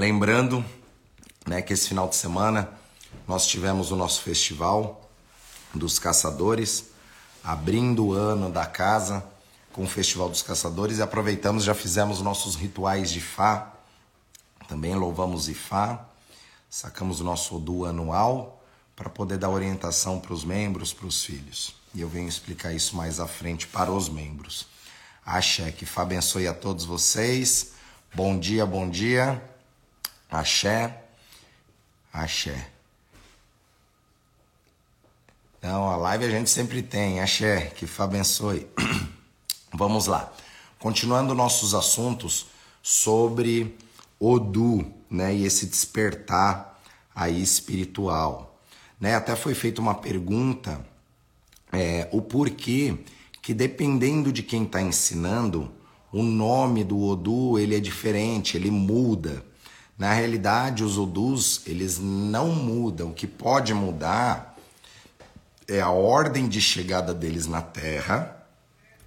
Lembrando né, que esse final de semana nós tivemos o nosso festival dos caçadores, abrindo o ano da casa com o Festival dos Caçadores e aproveitamos, já fizemos nossos rituais de Fá, também louvamos Ifá, sacamos o nosso Odu anual para poder dar orientação para os membros, para os filhos. E eu venho explicar isso mais à frente para os membros. Axé, que Fá abençoe a todos vocês. Bom dia, bom dia. Axé, axé. Então, a live a gente sempre tem. Axé, que Fá abençoe. Vamos lá. Continuando nossos assuntos sobre Odu, né, e esse despertar aí espiritual. Né? Até foi feita uma pergunta, é, o porquê que dependendo de quem está ensinando, o nome do Odu ele é diferente, ele muda. Na realidade, os Odus eles não mudam. O que pode mudar é a ordem de chegada deles na Terra,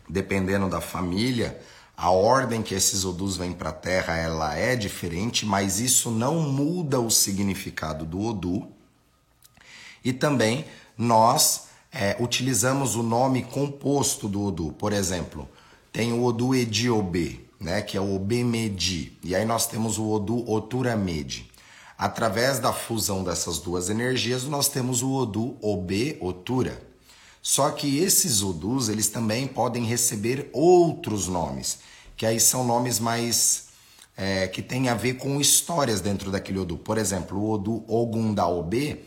dependendo da família, a ordem que esses Odus vêm para a Terra ela é diferente, mas isso não muda o significado do Odu. E também nós é, utilizamos o nome composto do Odu. Por exemplo, tem o Odu Ediobê, né, que é o Obemedi, e aí nós temos o Odu Oturamedi. Através da fusão dessas duas energias, nós temos o Odu Obe Otura. Só que esses Odus, eles também podem receber outros nomes, que aí são nomes mais é, que tem a ver com histórias dentro daquele Odu. Por exemplo, o Odu Ogundaobê,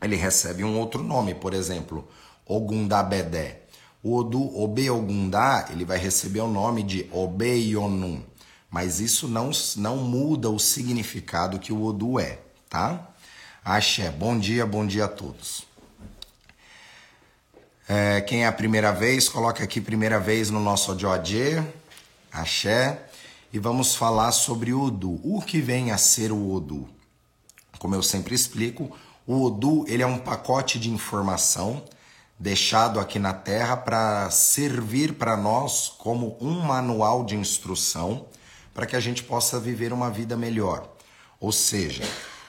ele recebe um outro nome, por exemplo, Ogundabedé. O Odu Obe Ogundá, ele vai receber o nome de Obeyonum. Mas isso não, não muda o significado que o Odu é, tá? Axé, bom dia, bom dia a todos. É, quem é a primeira vez, coloca aqui primeira vez no nosso Odioadê, Axé, e vamos falar sobre o Odu. O que vem a ser o Odu? Como eu sempre explico, o Odu ele é um pacote de informação deixado aqui na Terra para servir para nós como um manual de instrução para que a gente possa viver uma vida melhor. Ou seja,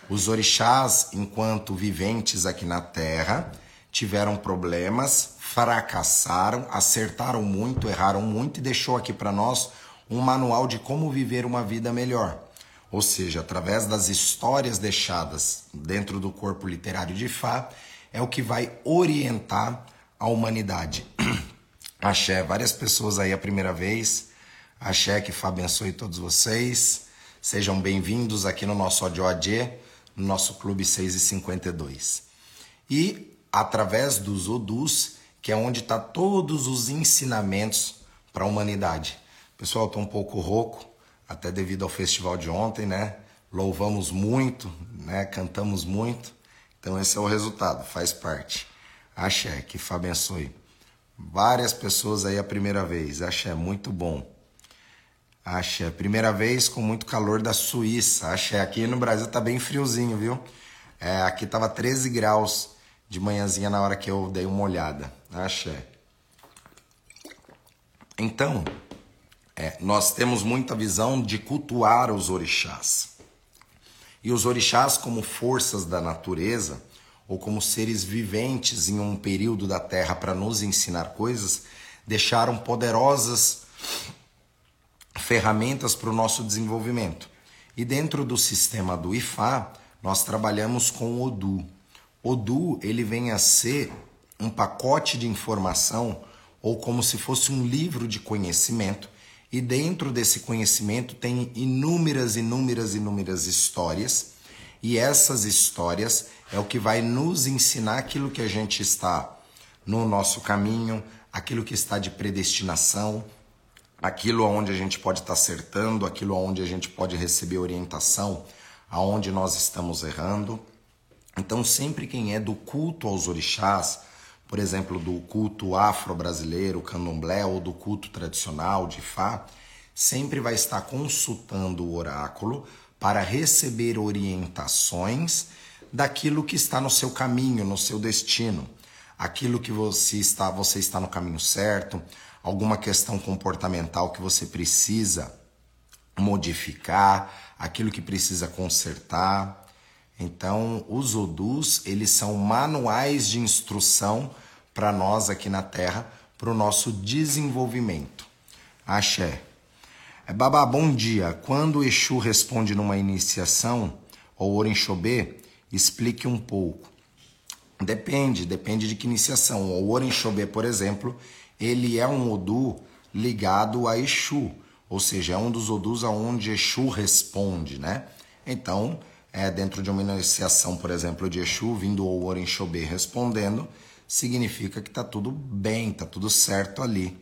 os orixás, enquanto viventes aqui na Terra, tiveram problemas, fracassaram, acertaram muito, erraram muito e deixou aqui para nós um manual de como viver uma vida melhor. Ou seja, através das histórias deixadas dentro do corpo literário de Fá, é o que vai orientar a humanidade. Axé, várias pessoas aí a primeira vez Axé, que Fá abençoe todos vocês. Sejam bem-vindos aqui no nosso ODOAD, no nosso Clube 6 e 52. E através dos Odus, que é onde está todos os ensinamentos para a humanidade. Pessoal, estou um pouco rouco, até devido ao festival de ontem, né? Louvamos muito, né? Cantamos muito. Então esse é o resultado, faz parte. Axé, que Fá abençoe. Várias pessoas aí a primeira vez. Axé, muito bom. Axé, primeira vez com muito calor da Suíça. Axé, aqui no Brasil tá bem friozinho, viu? É, aqui tava 13 graus de manhãzinha na hora que eu dei uma olhada. Axé. Então, é, nós temos muita visão de cultuar os orixás. E os orixás, como forças da natureza, ou como seres viventes em um período da Terra para nos ensinar coisas, deixaram poderosas ferramentas para o nosso desenvolvimento. E dentro do sistema do IFA, nós trabalhamos com o ODU. ODU, ele vem a ser um pacote de informação ou como se fosse um livro de conhecimento, e dentro desse conhecimento tem inúmeras, inúmeras, inúmeras histórias, e essas histórias é o que vai nos ensinar aquilo que a gente está no nosso caminho, aquilo que está de predestinação, aquilo onde a gente pode estar acertando, aquilo onde a gente pode receber orientação, aonde nós estamos errando. Então, sempre quem é do culto aos orixás, por exemplo, do culto afro-brasileiro, candomblé, ou do culto tradicional de Fá, sempre vai estar consultando o oráculo para receber orientações daquilo que está no seu caminho, no seu destino, aquilo que você está, você está no caminho certo, alguma questão comportamental que você precisa modificar, aquilo que precisa consertar. Então, os odus, eles são manuais de instrução para nós aqui na Terra, para o nosso desenvolvimento. Axé. É, Babá, bom dia. Quando o Exu responde numa iniciação, ou Orinxobê, explique um pouco. Depende, depende de que iniciação. O Orinxobê, por exemplo, ele é um Odu ligado a Exu, ou seja, é um dos Odus aonde Exu responde, né? Então, é, dentro de uma iniciação, por exemplo, de Exu, vindo o Orinxobê respondendo, significa que tá tudo bem, tá tudo certo ali,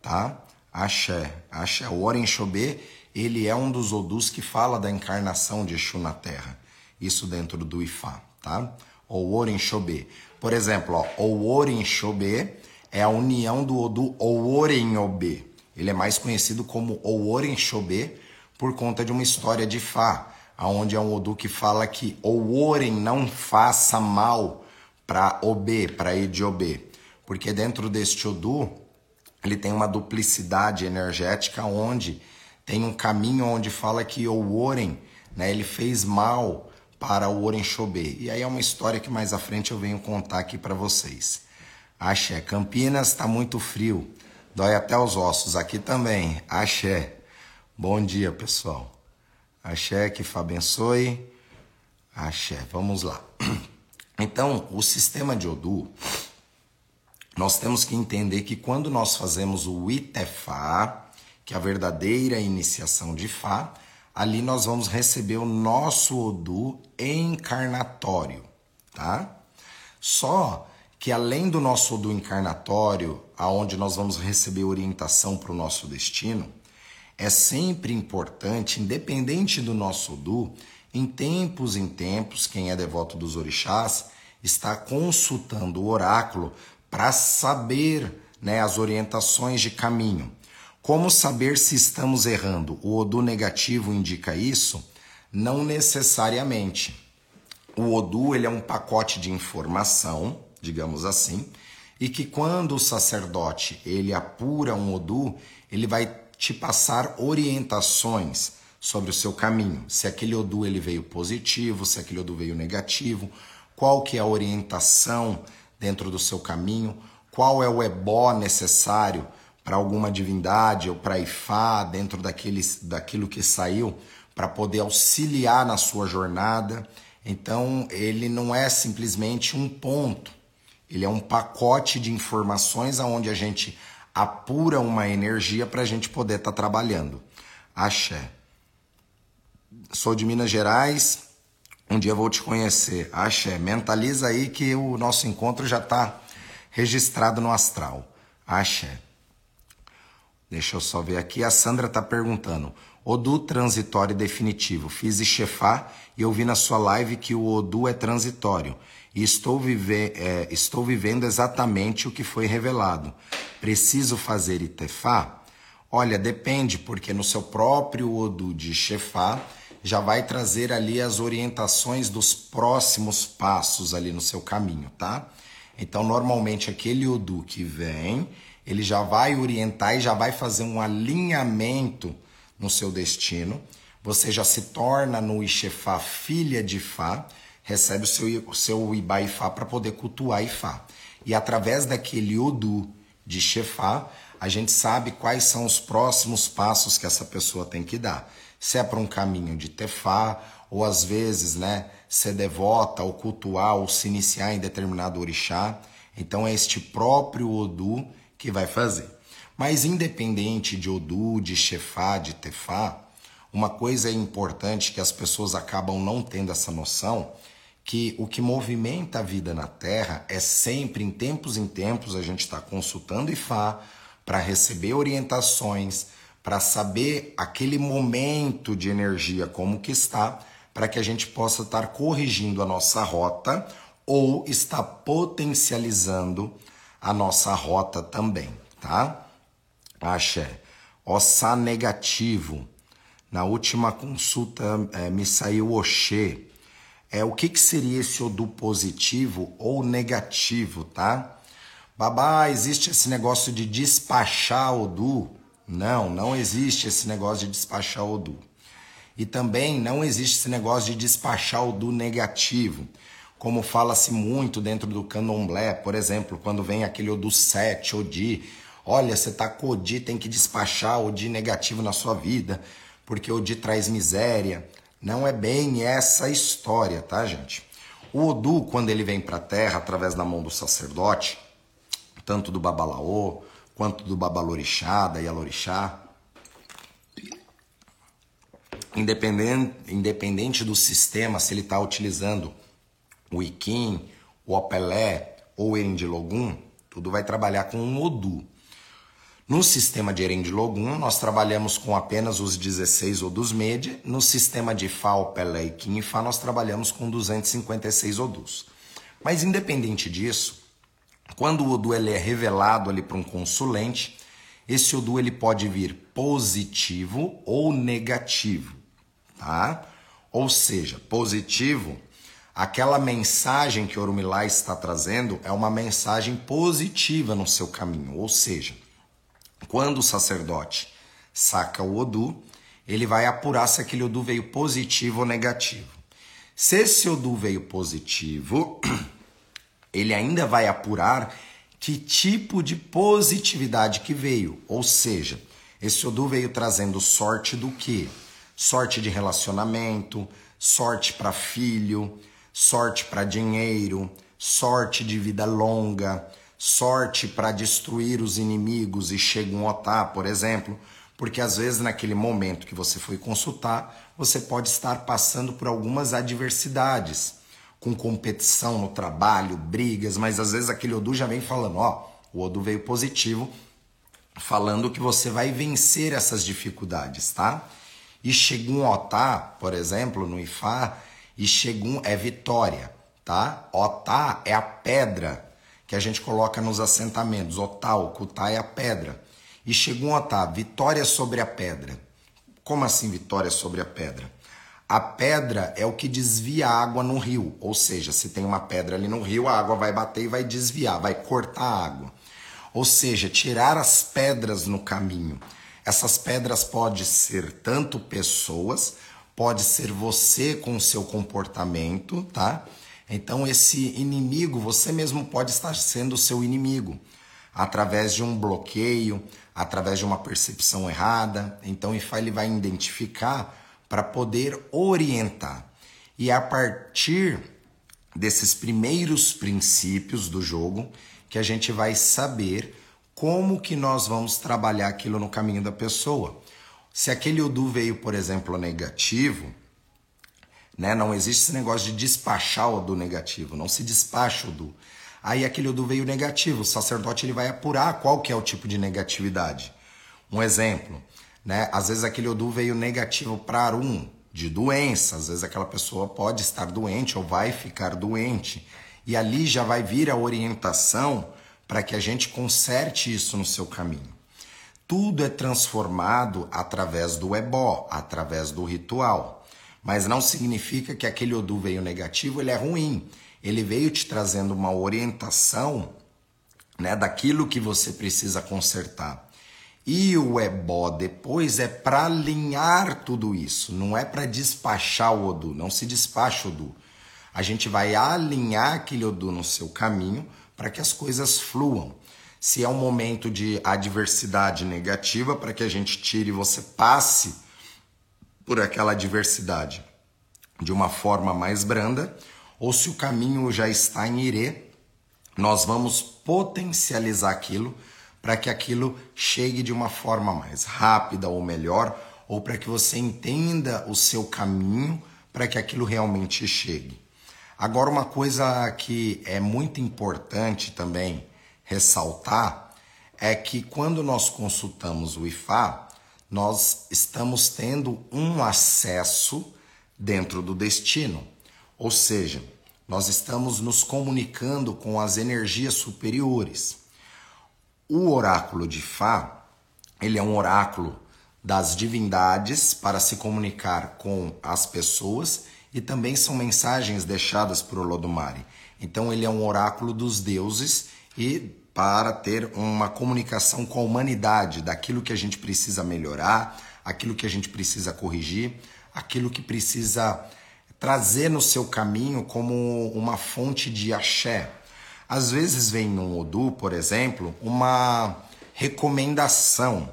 tá? Axé, Axé. O Orinxobê, ele é um dos Odus que fala da encarnação de Exu na Terra. Isso dentro do Ifá, tá? Ou Orinxobê. Por exemplo, ó, o Orinxobê é a união do Odu Ourenhobê. Ele é mais conhecido como Ourenxobê por conta de uma história de Fá, aonde é um Odu que fala que Ouren não faça mal para Obê, para Ediobê. Porque dentro deste Odu, ele tem uma duplicidade energética onde tem um caminho onde fala que Ouren, né, ele fez mal para o Orenxobê. E aí é uma história que mais à frente eu venho contar aqui para vocês. Axé. Campinas está muito frio. Dói até os ossos. Aqui também. Axé. Bom dia, pessoal. Axé, que Fá abençoe. Axé. Vamos lá. Então, o sistema de Odu, nós temos que entender que quando nós fazemos o Itefá, que é a verdadeira iniciação de Fá, ali nós vamos receber o nosso Odu encarnatório, tá? Só que além do nosso do encarnatório, aonde nós vamos receber orientação para o nosso destino, é sempre importante, independente do nosso Odu, em tempos em tempos, quem é devoto dos orixás está consultando o oráculo para saber né, as orientações de caminho. Como saber se estamos errando? O Odu negativo indica isso? Não necessariamente. O Odu ele é um pacote de informação digamos assim, e que quando o sacerdote ele apura um odu, ele vai te passar orientações sobre o seu caminho, se aquele odu ele veio positivo, se aquele odu veio negativo, qual que é a orientação dentro do seu caminho, qual é o ebó necessário para alguma divindade ou para Ifá dentro daqueles, daquilo que saiu para poder auxiliar na sua jornada. Então, ele não é simplesmente um ponto, ele é um pacote de informações aonde a gente apura uma energia para a gente poder estar tá trabalhando. Axé. Sou de Minas Gerais. Um dia vou te conhecer. Axé. Mentaliza aí que o nosso encontro já está registrado no astral. Axé. Deixa eu só ver aqui. A Sandra está perguntando. Odu transitório definitivo. Fiz Ixefá e eu vi na sua live que o Odu é transitório e estou, vive, é, estou vivendo exatamente o que foi revelado. Preciso fazer Itefá? Olha, depende, porque no seu próprio Odu de Shefá já vai trazer ali as orientações dos próximos passos ali no seu caminho, tá? Então, normalmente aquele Odu que vem, ele já vai orientar e já vai fazer um alinhamento no seu destino. Você já se torna no Ixefá filha de Fá, recebe o seu, o seu Ibá Ifá para poder cultuar Ifá. E através daquele Odu de Shefá, a gente sabe quais são os próximos passos que essa pessoa tem que dar. Se é para um caminho de Tefá, ou às vezes, né, ser devota, ou cultuar, ou se iniciar em determinado orixá. Então é este próprio Odu que vai fazer. Mas independente de Odu, de Shefá, de Tefá, uma coisa é importante que as pessoas acabam não tendo essa noção que o que movimenta a vida na Terra é sempre, em tempos em tempos, a gente está consultando Ifá para receber orientações, para saber aquele momento de energia como que está, para que a gente possa estar corrigindo a nossa rota ou está potencializando a nossa rota também, tá? Axé. Ossá negativo. Na última consulta é, me saiu Oxê é o que, que seria esse Odu positivo ou negativo, tá? Babá, existe esse negócio de despachar Odu? Não, não existe esse negócio de despachar Odu. E também não existe esse negócio de despachar o do negativo. Como fala-se muito dentro do candomblé, por exemplo, quando vem aquele Odu 7, Odi, olha, você tá com Odi, tem que despachar o Odi negativo na sua vida, porque o Odi traz miséria. Não é bem essa história, tá, gente? O Odu, quando ele vem para a terra através da mão do sacerdote, tanto do Babalaô quanto do Babalorixá, da Yalorixá, independente, independente do sistema, se ele está utilizando o Iquim, o Opelé ou o Erindilogum, tudo vai trabalhar com um Odu. No sistema de Erendilogum, nós trabalhamos com apenas os 16 Odus Mede. No sistema de Fá, Opelé e Fá, nós trabalhamos com 256 Odus. Mas independente disso, quando o Odu ele é revelado ali para um consulente, esse Odu ele pode vir positivo ou negativo tá? Ou seja, positivo, aquela mensagem que Orumilá está trazendo é uma mensagem positiva no seu caminho. Ou seja, quando o sacerdote saca o Odu, ele vai apurar se aquele Odu veio positivo ou negativo. Se esse Odu veio positivo, ele ainda vai apurar que tipo de positividade que veio. Ou seja, esse Odu veio trazendo sorte do quê? sorte de relacionamento, sorte para filho, sorte para dinheiro, sorte de vida longa, sorte para destruir os inimigos e chega um otá, por exemplo, porque às vezes naquele momento que você foi consultar, você pode estar passando por algumas adversidades, com competição no trabalho, brigas, mas às vezes aquele Odu já vem falando, ó, o Odu veio positivo, falando que você vai vencer essas dificuldades, tá? E Shegun Otá, por exemplo, no Ifá, e Shegun é vitória, tá? Otá é a pedra que a gente coloca nos assentamentos. Otá, o Kutá é a pedra. E Shegun Otá, vitória sobre a pedra. Como assim vitória sobre a pedra? A pedra é o que desvia a água no rio, ou seja, se tem uma pedra ali no rio, a água vai bater e vai desviar, vai cortar a água. Ou seja, tirar as pedras no caminho. Essas pedras podem ser tanto pessoas, pode ser você com o seu comportamento, tá? Então esse inimigo, você mesmo pode estar sendo o seu inimigo através de um bloqueio, através de uma percepção errada. Então ele vai identificar para poder orientar. E a partir desses primeiros princípios do jogo que a gente vai saber como que nós vamos trabalhar aquilo no caminho da pessoa. Se aquele Udu veio, por exemplo, negativo, né? Não existe esse negócio de despachar o Udu negativo, não se despacha o Udu. Aí aquele Udu veio negativo, o sacerdote ele vai apurar qual que é o tipo de negatividade. Um exemplo, né? Às vezes aquele Udu veio negativo para Arum, de doença, às vezes aquela pessoa pode estar doente ou vai ficar doente. E ali já vai vir a orientação para que a gente conserte isso no seu caminho. Tudo é transformado através do ebó, através do ritual. Mas não significa que aquele Odu veio negativo, ele é ruim. Ele veio te trazendo uma orientação né, daquilo que você precisa consertar. E o ebó depois é para alinhar tudo isso, não é para despachar o Odu, não se despacha o Odu. A gente vai alinhar aquele Odu no seu caminho para que as coisas fluam. Se é um momento de adversidade negativa, para que a gente tire e você passe por aquela adversidade de uma forma mais branda, ou se o caminho já está em irê, nós vamos potencializar aquilo para que aquilo chegue de uma forma mais rápida ou melhor, ou para que você entenda o seu caminho para que aquilo realmente chegue. Agora, uma coisa que é muito importante também ressaltar é que quando nós consultamos o IFA, nós estamos tendo um acesso dentro do destino. Ou seja, nós estamos nos comunicando com as energias superiores. O oráculo de Fá, ele é um oráculo das divindades para se comunicar com as pessoas e também são mensagens deixadas por Olodumare. Então ele é um oráculo dos deuses e para ter uma comunicação com a humanidade daquilo que a gente precisa melhorar, aquilo que a gente precisa corrigir, aquilo que precisa trazer no seu caminho como uma fonte de axé. Às vezes vem no Odu, por exemplo, uma recomendação.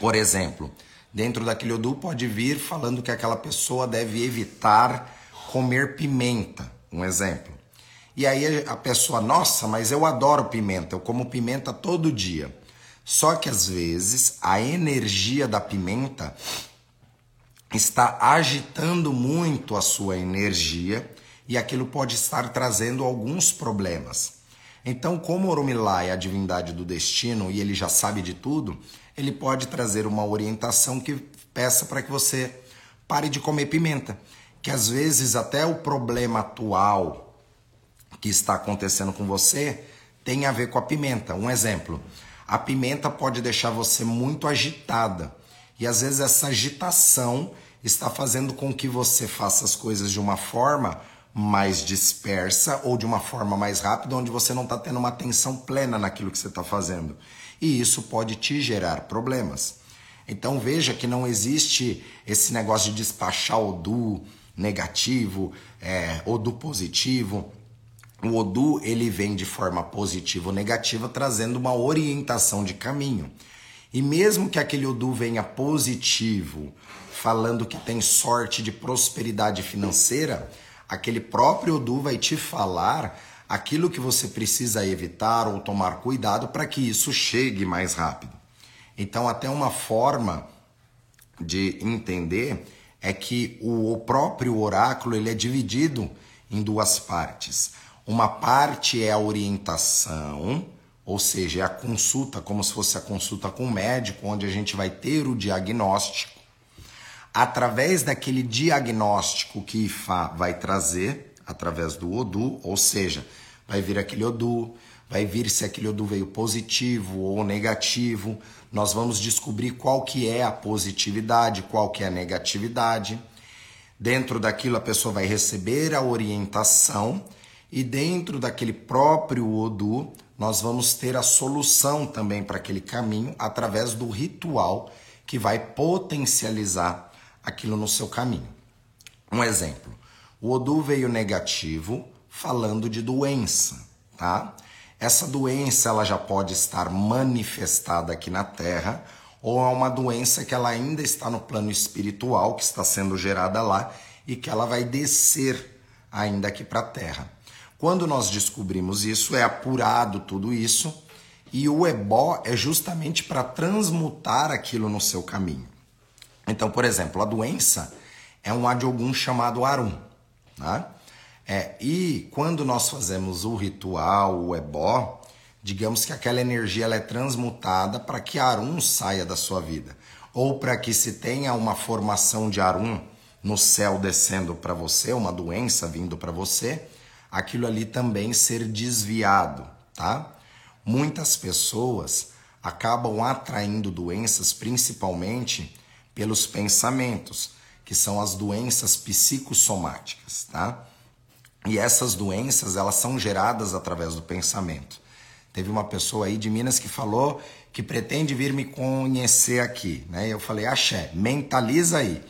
Por exemplo, dentro daquele Odu pode vir falando que aquela pessoa deve evitar comer pimenta, um exemplo. E aí a pessoa, nossa, mas eu adoro pimenta, eu como pimenta todo dia. Só que às vezes a energia da pimenta está agitando muito a sua energia e aquilo pode estar trazendo alguns problemas. Então, como Oromilá é a divindade do destino e ele já sabe de tudo, ele pode trazer uma orientação que peça para que você pare de comer pimenta, que às vezes até o problema atual que está acontecendo com você tem a ver com a pimenta. Um exemplo: a pimenta pode deixar você muito agitada e às vezes essa agitação está fazendo com que você faça as coisas de uma forma mais dispersa ou de uma forma mais rápida, onde você não está tendo uma atenção plena naquilo que você está fazendo. E isso pode te gerar problemas. Então veja que não existe esse negócio de despachar o do negativo é, ou do positivo. O Odu ele vem de forma positiva ou negativa, trazendo uma orientação de caminho. E mesmo que aquele Odu venha positivo, falando que tem sorte de prosperidade financeira, aquele próprio Odu vai te falar aquilo que você precisa evitar ou tomar cuidado para que isso chegue mais rápido. Então, até uma forma de entender é que o próprio oráculo ele é dividido em duas partes. Uma parte é a orientação, ou seja, é a consulta, como se fosse a consulta com o médico, onde a gente vai ter o diagnóstico. Através daquele diagnóstico que IFA vai trazer, através do ODU, ou seja, vai vir aquele ODU, vai vir se aquele ODU veio positivo ou negativo. Nós vamos descobrir qual que é a positividade, qual que é a negatividade. Dentro daquilo a pessoa vai receber a orientação e dentro daquele próprio Odu, nós vamos ter a solução também para aquele caminho através do ritual que vai potencializar aquilo no seu caminho. Um exemplo: o Odu veio negativo falando de doença, tá? Essa doença ela já pode estar manifestada aqui na Terra ou é uma doença que ela ainda está no plano espiritual que está sendo gerada lá e que ela vai descer ainda aqui para a Terra. Quando nós descobrimos isso, é apurado tudo isso e o ebó é justamente para transmutar aquilo no seu caminho. Então, por exemplo, a doença é um adiogun chamado Arum. Né? É, e quando nós fazemos o ritual, o ebó, digamos que aquela energia ela é transmutada para que Arum saia da sua vida. Ou para que se tenha uma formação de Arum no céu descendo para você, uma doença vindo para você, aquilo ali também ser desviado, tá? Muitas pessoas acabam atraindo doenças principalmente pelos pensamentos, que são as doenças psicossomáticas, tá? E essas doenças, elas são geradas através do pensamento. Teve uma pessoa aí de Minas que falou que pretende vir me conhecer aqui, né? Eu falei, axé, mentaliza aí.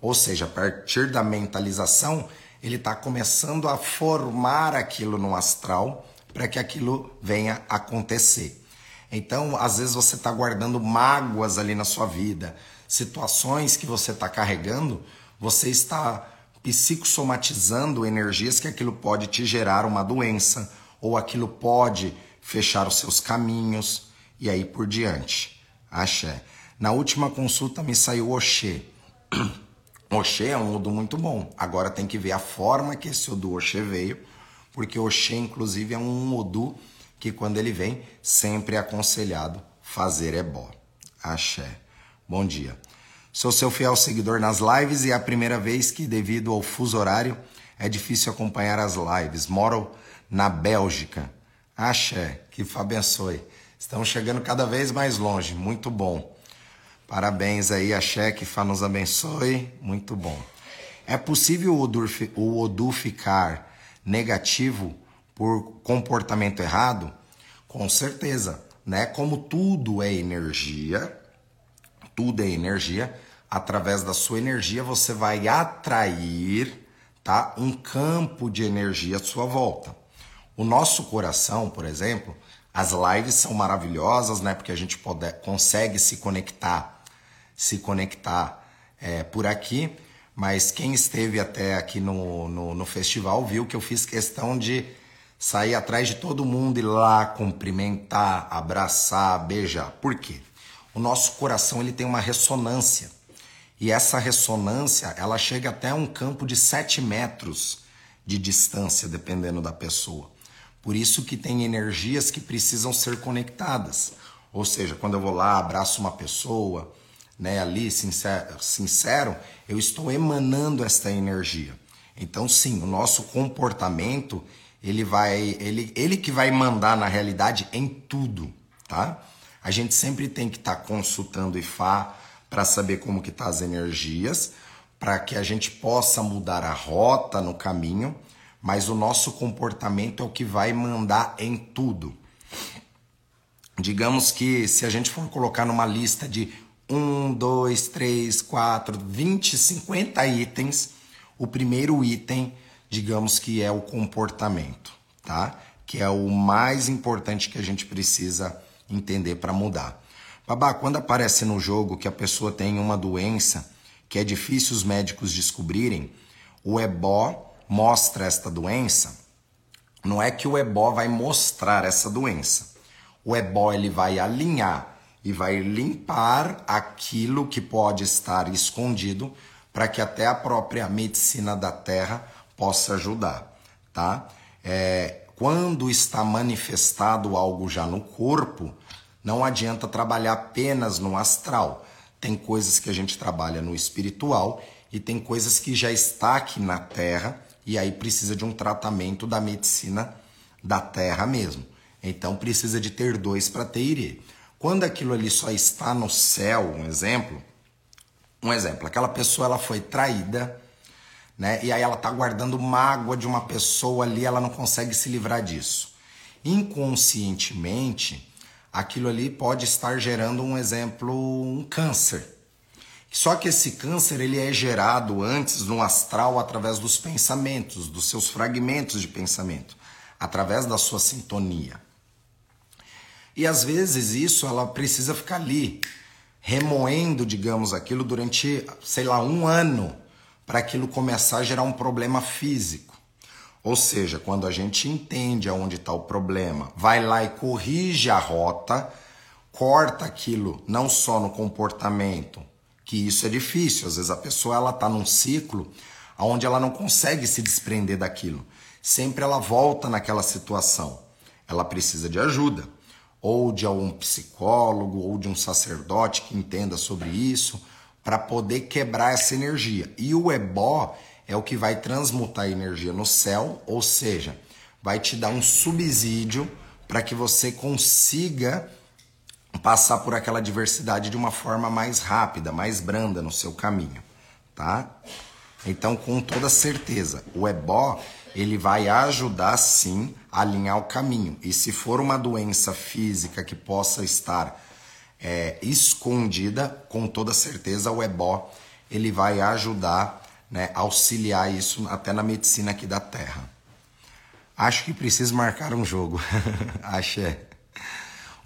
Ou seja, a partir da mentalização, ele está começando a formar aquilo no astral para que aquilo venha acontecer. Então, às vezes você está guardando mágoas ali na sua vida, situações que você está carregando, você está psicossomatizando energias que aquilo pode te gerar uma doença, ou aquilo pode fechar os seus caminhos, e aí por diante. Axé. Na última consulta me saiu Oxê. Oxê é um Odu muito bom. Agora tem que ver a forma que esse Odu Oxê veio, porque Oxê, inclusive, é um Odu que quando ele vem, sempre é aconselhado fazer ebó. Axé. Bom dia. Sou seu fiel seguidor nas lives e é a primeira vez que, devido ao fuso horário, é difícil acompanhar as lives. Moro na Bélgica. Axé, que abençoe. Estamos chegando cada vez mais longe. Muito bom. Parabéns aí, a Cheque, Fá nos abençoe. Muito bom. É possível o Odu, o Odu ficar negativo por comportamento errado? Com certeza, né? Como tudo é energia, tudo é energia, através da sua energia, você vai atrair tá, um campo de energia à sua volta. O nosso coração, por exemplo, as lives são maravilhosas, né? Porque a gente pode, consegue se conectar, se conectar é, por aqui. Mas quem esteve até aqui no, no, no festival viu que eu fiz questão de sair atrás de todo mundo, ir lá cumprimentar, abraçar, beijar. Por quê? O nosso coração ele tem uma ressonância. E essa ressonância, ela chega até um campo de 7 metros de distância, dependendo da pessoa. Por isso que tem energias que precisam ser conectadas. Ou seja, quando eu vou lá, abraço uma pessoa, né, ali, sincero, sincero, eu estou emanando esta energia. Então, sim, o nosso comportamento, ele vai, ele, ele que vai mandar na realidade em tudo, tá? A gente sempre tem que estar tá consultando IFA para saber como que tá as energias, para que a gente possa mudar a rota no caminho, mas o nosso comportamento é o que vai mandar em tudo. Digamos que se a gente for colocar numa lista de 1, 2, 3, 4, 20, 50 itens, o primeiro item, digamos que é o comportamento, tá? Que é o mais importante que a gente precisa entender para mudar. Babá, quando aparece no jogo que a pessoa tem uma doença que é difícil os médicos descobrirem, o ebó mostra esta doença. Não é que o ebó vai mostrar essa doença. O ebó ele vai alinhar e vai limpar aquilo que pode estar escondido para que até a própria medicina da Terra possa ajudar, tá? É, quando está manifestado algo já no corpo, não adianta trabalhar apenas no astral. Tem coisas que a gente trabalha no espiritual e tem coisas que já está aqui na Terra e aí precisa de um tratamento da medicina da Terra mesmo. Então precisa de ter dois para ter irê. Quando aquilo ali só está no céu, um exemplo, um exemplo, aquela pessoa ela foi traída, né? E aí ela tá guardando mágoa de uma pessoa ali, ela não consegue se livrar disso. Inconscientemente, aquilo ali pode estar gerando um exemplo, um câncer. Só que esse câncer ele é gerado antes no astral através dos pensamentos, dos seus fragmentos de pensamento, através da sua sintonia. E às vezes isso ela precisa ficar ali, remoendo, digamos, aquilo durante, sei lá, um ano, para aquilo começar a gerar um problema físico. Ou seja, quando a gente entende aonde está o problema, vai lá e corrige a rota, corta aquilo não só no comportamento, que isso é difícil. Às vezes a pessoa ela está num ciclo onde ela não consegue se desprender daquilo. Sempre ela volta naquela situação. Ela precisa de ajuda ou de algum psicólogo ou de um sacerdote que entenda sobre isso para poder quebrar essa energia. E o ebó é o que vai transmutar a energia no céu, ou seja, vai te dar um subsídio para que você consiga passar por aquela diversidade de uma forma mais rápida, mais branda no seu caminho, tá? Então, com toda certeza, o ebó ele vai ajudar sim a alinhar o caminho. E se for uma doença física que possa estar é, escondida, com toda certeza o ebó ele vai ajudar, né, auxiliar isso até na medicina aqui da Terra. Acho que preciso marcar um jogo. Axé.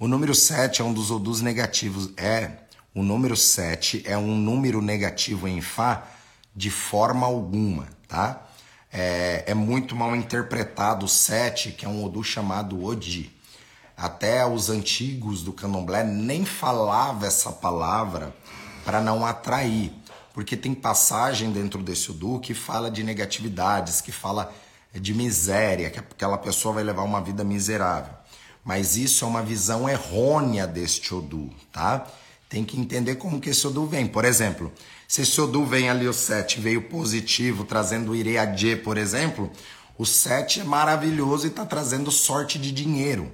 O número 7 é um dos odus negativos. É, o número 7 é um número negativo em Fá de forma alguma, tá? é, é muito mal interpretado o sete, que é um Odu chamado Odi. Até os antigos do candomblé nem falava essa palavra para não atrair, porque tem passagem dentro desse Odu que fala de negatividades, que fala de miséria, que aquela pessoa vai levar uma vida miserável. Mas isso é uma visão errônea deste Odu, tá? Tem que entender como que esse Odu vem. Por exemplo, se esse Odu vem ali o 7, veio positivo, trazendo Ireadje, por exemplo, o 7 é maravilhoso e está trazendo sorte de dinheiro.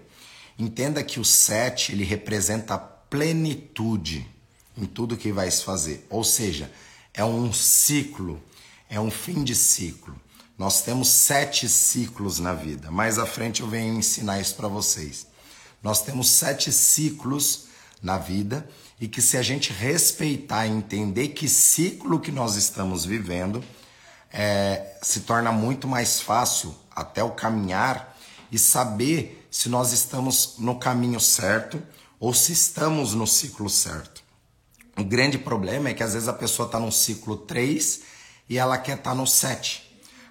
Entenda que o 7 ele representa plenitude em tudo que vai se fazer. Ou seja, é um ciclo, é um fim de ciclo. Nós temos sete ciclos na vida. Mais à frente eu venho ensinar isso para vocês. Nós temos sete ciclos na vida e que se a gente respeitar e entender que ciclo que nós estamos vivendo, é, se torna muito mais fácil até o caminhar e saber se nós estamos no caminho certo ou se estamos no ciclo certo. O grande problema é que às vezes a pessoa está no ciclo 3 e ela quer estar tá no 7.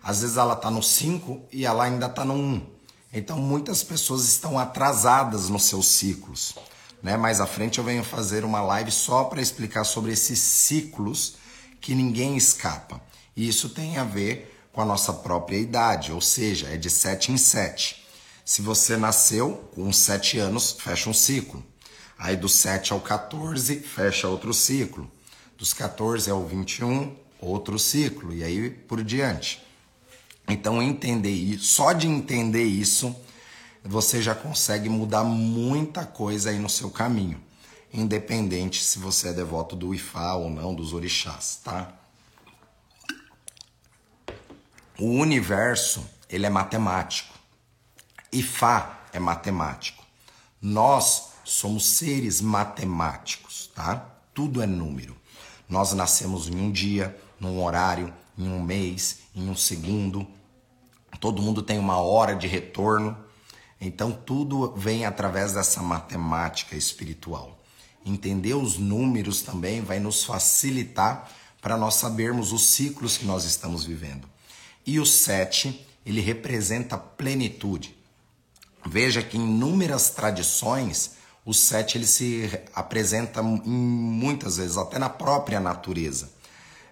Às vezes ela está no 5 e ela ainda está no 1. Então muitas pessoas estão atrasadas nos seus ciclos. Né? Mais à frente eu venho fazer uma live só para explicar sobre esses ciclos que ninguém escapa. E isso tem a ver com a nossa própria idade, ou seja, é de 7 em 7. Se você nasceu com 7 anos, fecha um ciclo. Aí do 7 ao 14, fecha outro ciclo. Dos 14 ao 21, outro ciclo. E aí por diante. Então entender isso, só de entender isso, você já consegue mudar muita coisa aí no seu caminho. Independente se você é devoto do Ifá ou não, dos orixás, tá? O universo, ele é matemático. Ifá é matemático. Nós somos seres matemáticos, tá? Tudo é número. Nós nascemos em um dia, num horário, em um mês, em um segundo. Todo mundo tem uma hora de retorno. Então tudo vem através dessa matemática espiritual. Entender os números também vai nos facilitar para nós sabermos os ciclos que nós estamos vivendo. E o 7, ele representa plenitude. Veja que em inúmeras tradições, o 7 ele se apresenta muitas vezes, até na própria natureza.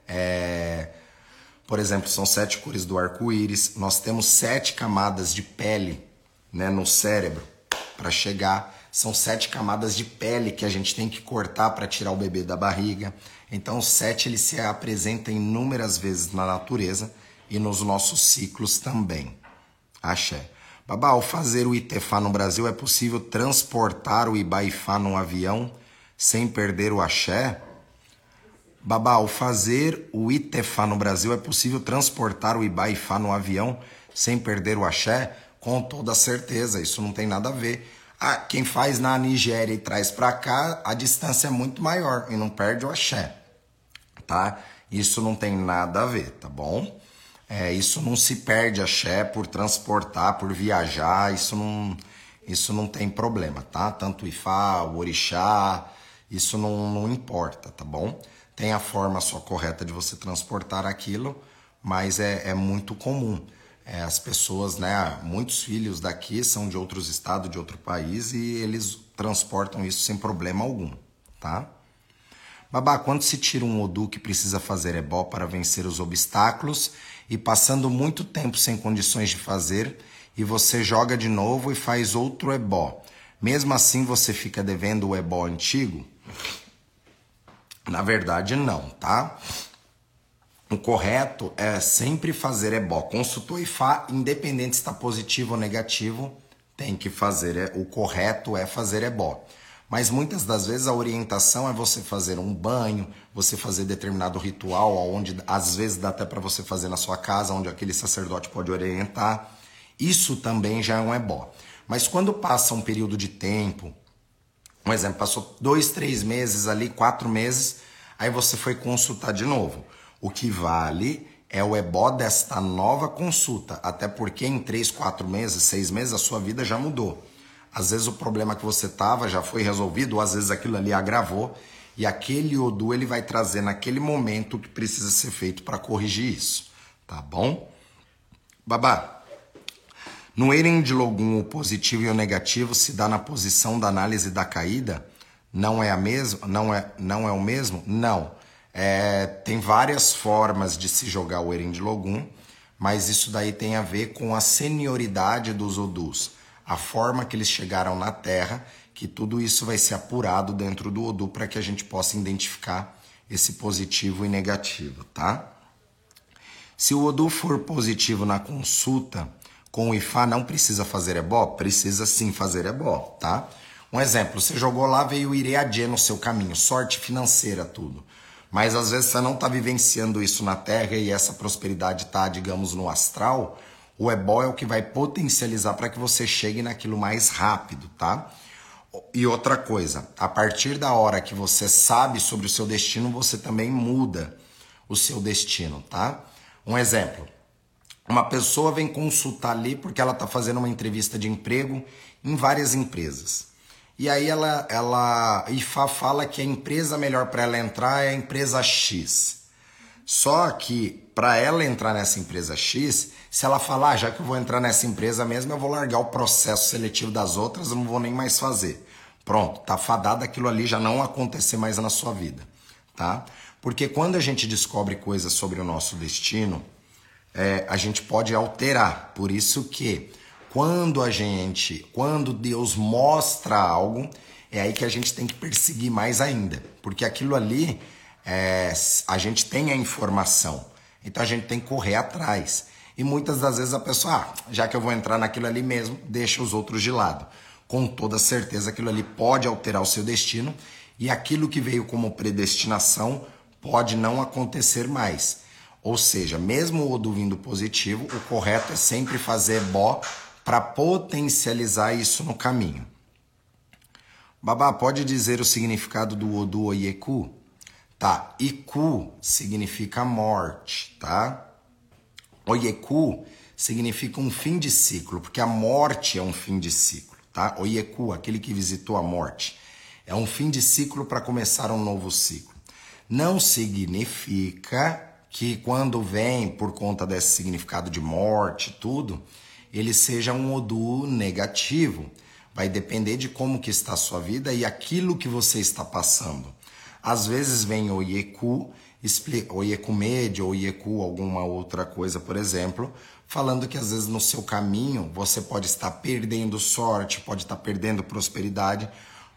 É, por exemplo, são sete cores do arco-íris, nós temos sete camadas de pele né, no cérebro para chegar. São sete camadas de pele que a gente tem que cortar para tirar o bebê da barriga. Então, o sete ele se apresenta inúmeras vezes na natureza e nos nossos ciclos também. Axé. Babá, ao fazer o Itefá no Brasil, é possível transportar o Ibaifá num avião sem perder o axé? Babá, ao fazer o Itefá no Brasil, é possível transportar o Ibaifá no avião sem perder o axé? Com toda certeza, isso não tem nada a ver. Ah, quem faz na Nigéria e traz para cá, a distância é muito maior e não perde o axé, tá? Isso não tem nada a ver, tá bom? É, isso não se perde axé por transportar, por viajar, isso não, isso não tem problema, tá? Tanto o Ifá, o Orixá, isso não, não importa, tá bom? Tem a forma só correta de você transportar aquilo, mas é, é muito comum. É, as pessoas, né? Muitos filhos daqui são de outros estados, de outro país, e eles transportam isso sem problema algum, tá? Babá, quando se tira um Odu que precisa fazer ebó para vencer os obstáculos e passando muito tempo sem condições de fazer, e você joga de novo e faz outro ebó, mesmo assim você fica devendo o ebó antigo? Na verdade, não, tá? O correto é sempre fazer ebó. Consultou IFA, independente se está positivo ou negativo, tem que fazer. É, o correto é fazer ebó. Mas muitas das vezes a orientação é você fazer um banho, você fazer determinado ritual, onde às vezes dá até para você fazer na sua casa, onde aquele sacerdote pode orientar. Isso também já é um ebó. Mas quando passa um período de tempo, um exemplo, passou dois, três meses ali, quatro meses, aí você foi consultar de novo. O que vale é o ebó desta nova consulta, até porque em três, quatro meses, seis meses, a sua vida já mudou. Às vezes o problema que você tava já foi resolvido, ou às vezes aquilo ali agravou, e aquele Odu ele vai trazer naquele momento o que precisa ser feito para corrigir isso, tá bom? Babá, no Eren de Logum, o positivo e o negativo se dá na posição da análise da caída? Não é a mesma? Não é, não é o mesmo? Não. É, tem várias formas de se jogar o Eren de Logum, mas isso daí tem a ver com a senioridade dos Odus a forma que eles chegaram na Terra, que tudo isso vai ser apurado dentro do Odu para que a gente possa identificar esse positivo e negativo, tá? Se o Odu for positivo na consulta com o Ifá, não precisa fazer ebó? Precisa sim fazer ebó, tá? Um exemplo, você jogou lá, veio o no seu caminho, sorte financeira, tudo. Mas às vezes você não está vivenciando isso na Terra e essa prosperidade está, digamos, no astral, o ebó é o que vai potencializar para que você chegue naquilo mais rápido, tá? E outra coisa, a partir da hora que você sabe sobre o seu destino, você também muda o seu destino, tá? Um exemplo. Uma pessoa vem consultar ali porque ela está fazendo uma entrevista de emprego em várias empresas. E aí ela, ela IFA fala que a empresa melhor para ela entrar é a empresa X. Só que para ela entrar nessa empresa X, se ela falar, ah, já que eu vou entrar nessa empresa mesmo, eu vou largar o processo seletivo das outras, eu não vou nem mais fazer. Pronto, tá fadado aquilo ali já não acontecer mais na sua vida, tá? Porque quando a gente descobre coisas sobre o nosso destino, é, a gente pode alterar. Por isso que quando a gente, quando Deus mostra algo, é aí que a gente tem que perseguir mais ainda, porque aquilo ali é, a gente tem a informação, então a gente tem que correr atrás. E muitas das vezes a pessoa, ah, já que eu vou entrar naquilo ali mesmo, deixa os outros de lado. Com toda certeza, aquilo ali pode alterar o seu destino e aquilo que veio como predestinação pode não acontecer mais. Ou seja, mesmo o do vindo positivo, o correto é sempre fazer bó para potencializar isso no caminho. Babá, pode dizer o significado do Odu Oyeku? Tá, Iku significa morte, tá? Oyeku significa um fim de ciclo, porque a morte é um fim de ciclo, tá? Oyeku, aquele que visitou a morte, é um fim de ciclo para começar um novo ciclo. Não significa que quando vem por conta desse significado de morte, tudo, ele seja um Odu negativo. Vai depender de como que está a sua vida e aquilo que você está passando. Às vezes vem o Ieku ou Iekumede, ou Ieku, alguma outra coisa, por exemplo, falando que às vezes no seu caminho você pode estar perdendo sorte, pode estar perdendo prosperidade,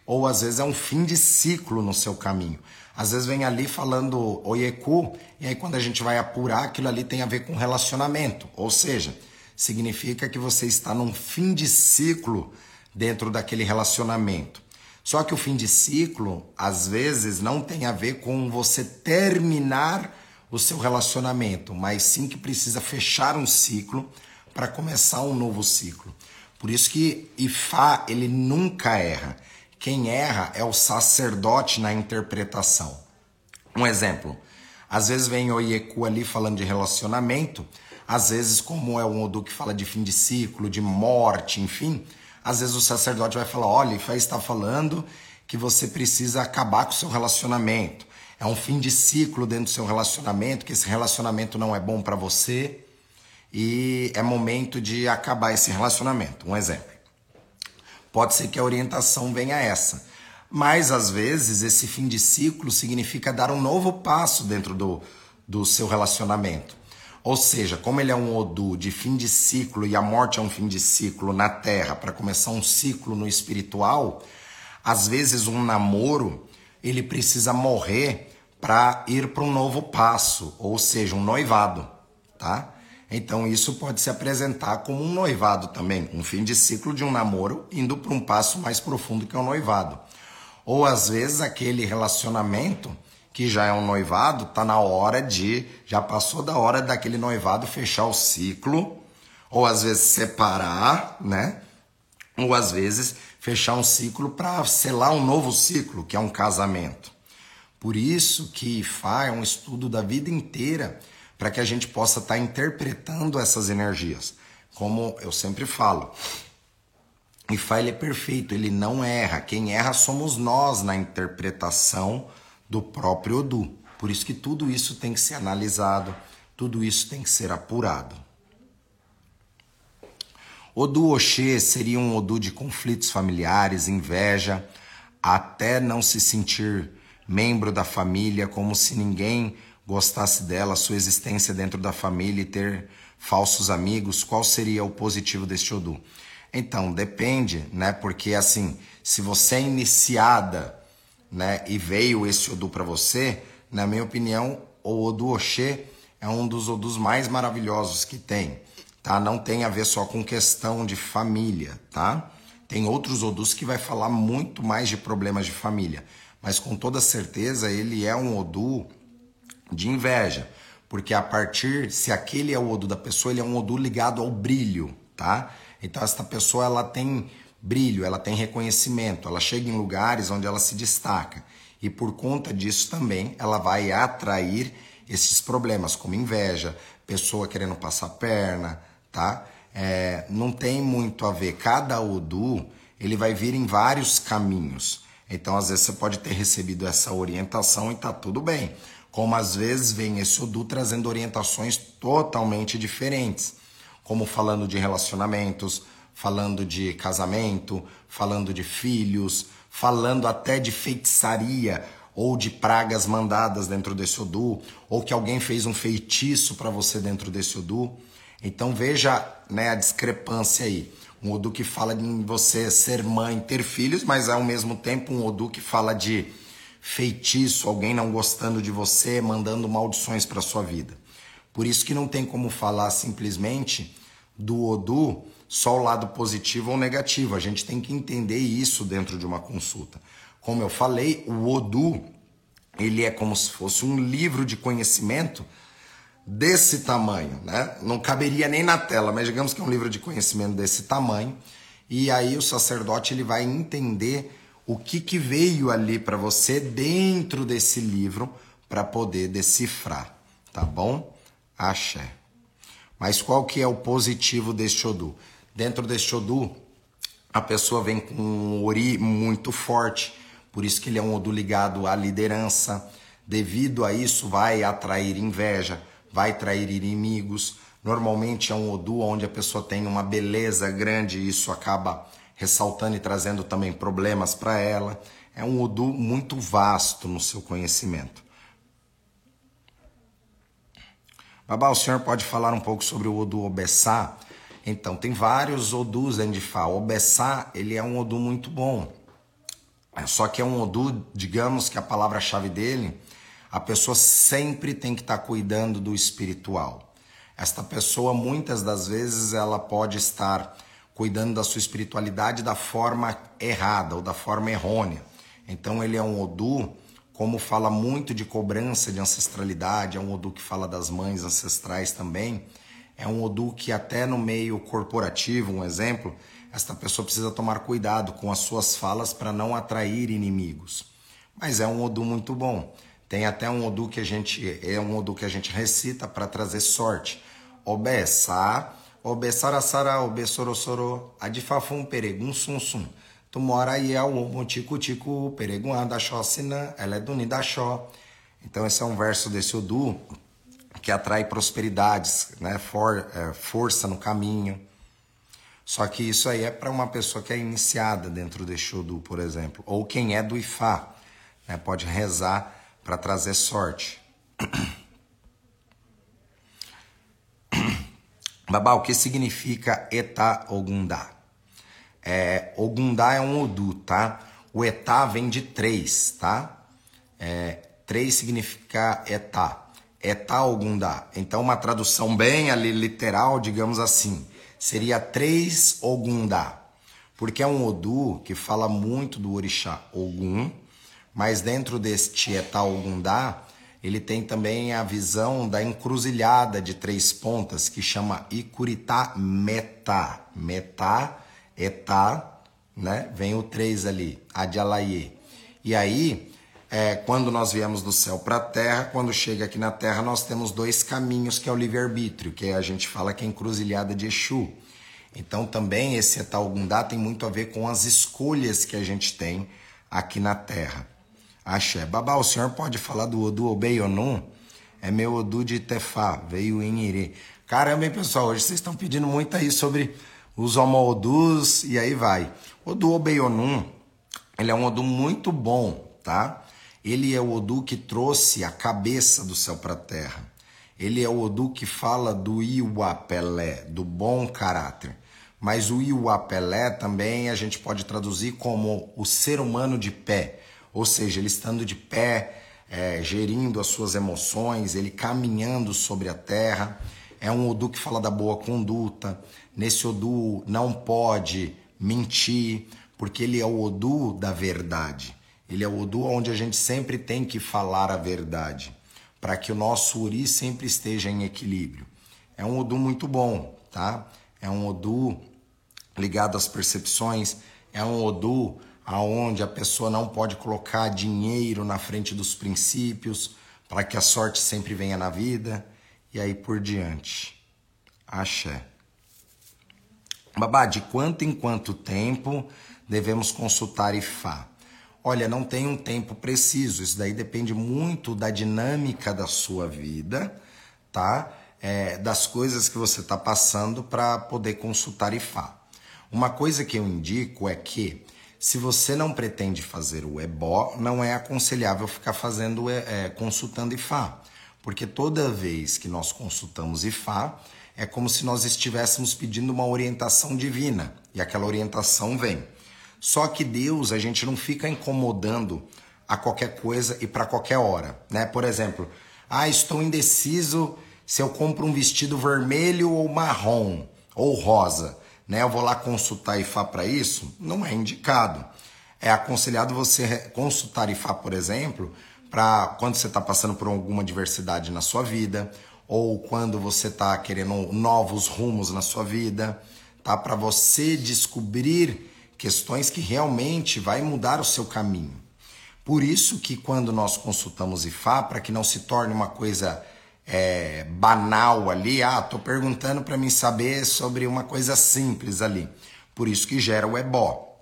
ou às vezes é um fim de ciclo no seu caminho. Às vezes vem ali falando Oieku, e aí quando a gente vai apurar, aquilo ali tem a ver com relacionamento, ou seja, significa que você está num fim de ciclo dentro daquele relacionamento. Só que o fim de ciclo, às vezes, não tem a ver com você terminar o seu relacionamento, mas sim que precisa fechar um ciclo para começar um novo ciclo. Por isso que Ifá, ele nunca erra. Quem erra é o sacerdote na interpretação. Um exemplo, às vezes vem o Ieku ali falando de relacionamento, às vezes como é o Odu que fala de fim de ciclo, de morte, enfim, às vezes o sacerdote vai falar: olha, Ifá está falando que você precisa acabar com o seu relacionamento. É um fim de ciclo dentro do seu relacionamento, que esse relacionamento não é bom para você e é momento de acabar esse relacionamento. Um exemplo. Pode ser que a orientação venha essa. Mas às vezes esse fim de ciclo significa dar um novo passo dentro do, do seu relacionamento. Ou seja, como ele é um Odu de fim de ciclo e a morte é um fim de ciclo na Terra para começar um ciclo no espiritual, às vezes um namoro ele precisa morrer para ir para um novo passo, ou seja, um noivado, tá? Então isso pode se apresentar como um noivado também, um fim de ciclo de um namoro indo para um passo mais profundo que é o noivado. Ou às vezes aquele relacionamento que já é um noivado, tá na hora de, já passou da hora daquele noivado fechar o ciclo, ou às vezes separar, né? Ou às vezes fechar um ciclo para selar um novo ciclo, que é um casamento. Por isso que IFA é um estudo da vida inteira para que a gente possa estar tá interpretando essas energias. Como eu sempre falo, IFA ele é perfeito, ele não erra. Quem erra somos nós na interpretação do próprio Odu. Por isso que tudo isso tem que ser analisado, tudo isso tem que ser apurado. Odu Oxê seria um Odu de conflitos familiares, inveja, até não se sentir membro da família, como se ninguém gostasse dela, sua existência dentro da família e ter falsos amigos. Qual seria o positivo deste Odu? Então, depende, né? Porque assim, se você é iniciada né, e veio esse Odu para você, na minha opinião, o Odu Oxê é um dos Odus mais maravilhosos que tem, tá? Não tem a ver só com questão de família, tá? Tem outros Odus que vai falar muito mais de problemas de família, mas com toda certeza ele é um Odu de inveja, porque a partir, se aquele é o Odu da pessoa, ele é um Odu ligado ao brilho, tá? Então esta pessoa ela tem brilho, ela tem reconhecimento, ela chega em lugares onde ela se destaca. E por conta disso também ela vai atrair esses problemas, como inveja, pessoa querendo passar perna, tá? É, não tem muito a ver. Cada Odu ele vai vir em vários caminhos. Então, às vezes, você pode ter recebido essa orientação e tá tudo bem. Como às vezes vem esse Odu trazendo orientações totalmente diferentes, como falando de relacionamentos, falando de casamento, falando de filhos, falando até de feitiçaria ou de pragas mandadas dentro desse Odu, ou que alguém fez um feitiço para você dentro desse Odu. Então veja né, a discrepância aí. Um Odu que fala em você ser mãe, ter filhos, mas ao mesmo tempo um Odu que fala de feitiço, alguém não gostando de você, mandando maldições para sua vida. Por isso que não tem como falar simplesmente do Odu só o lado positivo ou negativo. A gente tem que entender isso dentro de uma consulta. Como eu falei, o Odu, ele é como se fosse um livro de conhecimento desse tamanho, né? Não caberia nem na tela, mas digamos que é um livro de conhecimento desse tamanho. E aí o sacerdote ele vai entender o que, que veio ali para você dentro desse livro para poder decifrar, tá bom? Axé. Mas qual que é o positivo deste Odu? Dentro deste Odu, a pessoa vem com um ori muito forte, por isso que ele é um Odu ligado à liderança. Devido a isso, vai atrair inveja, vai atrair inimigos. Normalmente é um Odu onde a pessoa tem uma beleza grande e isso acaba ressaltando e trazendo também problemas para ela. É um Odu muito vasto no seu conhecimento. Babá, o senhor pode falar um pouco sobre o Odu Obessá? Então, tem vários odus dentro de Fá. O Bessá, ele é um odu muito bom. Só que é um odu, digamos que a palavra-chave dele, a pessoa sempre tem que estar tá cuidando do espiritual. Esta pessoa, muitas das vezes, ela pode estar cuidando da sua espiritualidade da forma errada ou da forma errônea. Então, ele é um odu, como fala muito de cobrança de ancestralidade, é um odu que fala das mães ancestrais também é um Odu que até no meio corporativo, um exemplo, esta pessoa precisa tomar cuidado com as suas falas para não atrair inimigos. Mas é um Odu muito bom. Tem até um Odu que a gente é um Odu que a gente recita para trazer sorte. Obessa, obessarasara, obessorosoro, adifafum peregum sum sum. Tu mora aí é o tico peregum adachócina, ela é do nidachó. Então esse é um verso desse Odu que atrai prosperidades, né? For, é, força no caminho. Só que isso aí é para uma pessoa que é iniciada dentro do Exodu, por exemplo, ou quem é do Ifá, né? pode rezar para trazer sorte. Babá, o que significa Etá Ogundá? É, Ogundá é um Odu, tá? O Etá vem de três, tá? É, três significa Etá. Etá Ogundá. Então, uma tradução bem ali literal, digamos assim, seria três Ogundá. Porque é um Odu que fala muito do orixá Ogum, mas dentro deste Etá Ogundá, ele tem também a visão da encruzilhada de três pontas, que chama Ikuritá Metá. Metá, Etá, né? Vem o três ali, Adialaye. E aí, é, quando nós viemos do céu para a terra, quando chega aqui na terra, nós temos dois caminhos, que é o livre-arbítrio, que a gente fala que é encruzilhada de Exu. Então também esse Etalgundá tem muito a ver com as escolhas que a gente tem aqui na terra. Axé. Babá, o senhor pode falar do Odu Obeyonum? É meu Odu de Tefá, veio em Irê. Caramba, hein, pessoal, hoje vocês estão pedindo muito aí sobre os Homo-Odus e aí vai. Odu Obeyonum, ele é um Odu muito bom, tá? Ele é o Odu que trouxe a cabeça do céu para a terra. Ele é o Odu que fala do Iwapelé, do bom caráter. Mas o Iwapelé também a gente pode traduzir como o ser humano de pé. Ou seja, ele estando de pé, é, gerindo as suas emoções, ele caminhando sobre a terra. É um Odu que fala da boa conduta. Nesse Odu não pode mentir, porque ele é o Odu da verdade. Ele é o Odu onde a gente sempre tem que falar a verdade, para que o nosso Uri sempre esteja em equilíbrio. É um Odu muito bom, tá? É um Odu ligado às percepções, É um Odu aonde a pessoa não pode colocar dinheiro na frente dos princípios para que a sorte sempre venha na vida e aí por diante. Axé. Babá, de quanto em quanto tempo devemos consultar Ifá? Olha, não tem um tempo preciso, isso daí depende muito da dinâmica da sua vida, tá? É, das coisas que você está passando para poder consultar Ifá. Uma coisa que eu indico é que se você não pretende fazer o ebó, não é aconselhável ficar fazendo é, consultando Ifá, porque toda vez que nós consultamos Ifá, é como se nós estivéssemos pedindo uma orientação divina e aquela orientação vem. Só que Deus, a gente não fica incomodando a qualquer coisa e para qualquer hora, né? Por exemplo, ah, estou indeciso se eu compro um vestido vermelho ou marrom ou rosa né? Eu vou lá consultar IFA para isso? Não é indicado. É aconselhado você consultar IFA, por exemplo, para quando você está passando por alguma diversidade na sua vida ou quando você está querendo novos rumos na sua vida, tá? Para você descobrir questões que realmente vai mudar o seu caminho. Por isso que quando nós consultamos IFA, para que não se torne uma coisa é, banal ali, ah, tô perguntando para mim saber sobre uma coisa simples ali. Por isso que gera o ebó.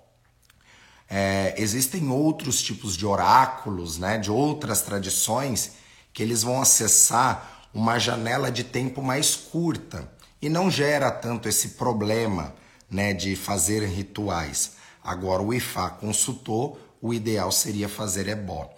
É, existem outros tipos de oráculos, né, de outras tradições, que eles vão acessar uma janela de tempo mais curta e não gera tanto esse problema né, de fazer rituais. Agora, o Ifá consultou, o ideal seria fazer ebó.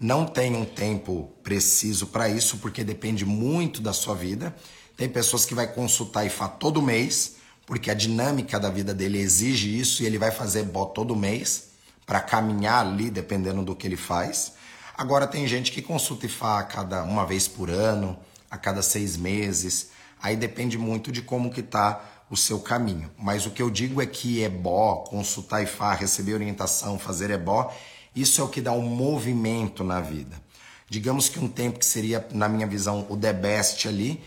Não tem um tempo preciso para isso, porque depende muito da sua vida. Tem pessoas que vai consultar IFA todo mês, porque a dinâmica da vida dele exige isso e ele vai fazer bó todo mês para caminhar ali, dependendo do que ele faz. Agora tem gente que consulta IFA a cada uma vez por ano, a cada seis meses. Aí depende muito de como que tá o seu caminho. Mas o que eu digo é que é bó, consultar IFA, receber orientação, fazer é bó, isso é o que dá um movimento na vida. Digamos que um tempo que seria, na minha visão, o the best ali,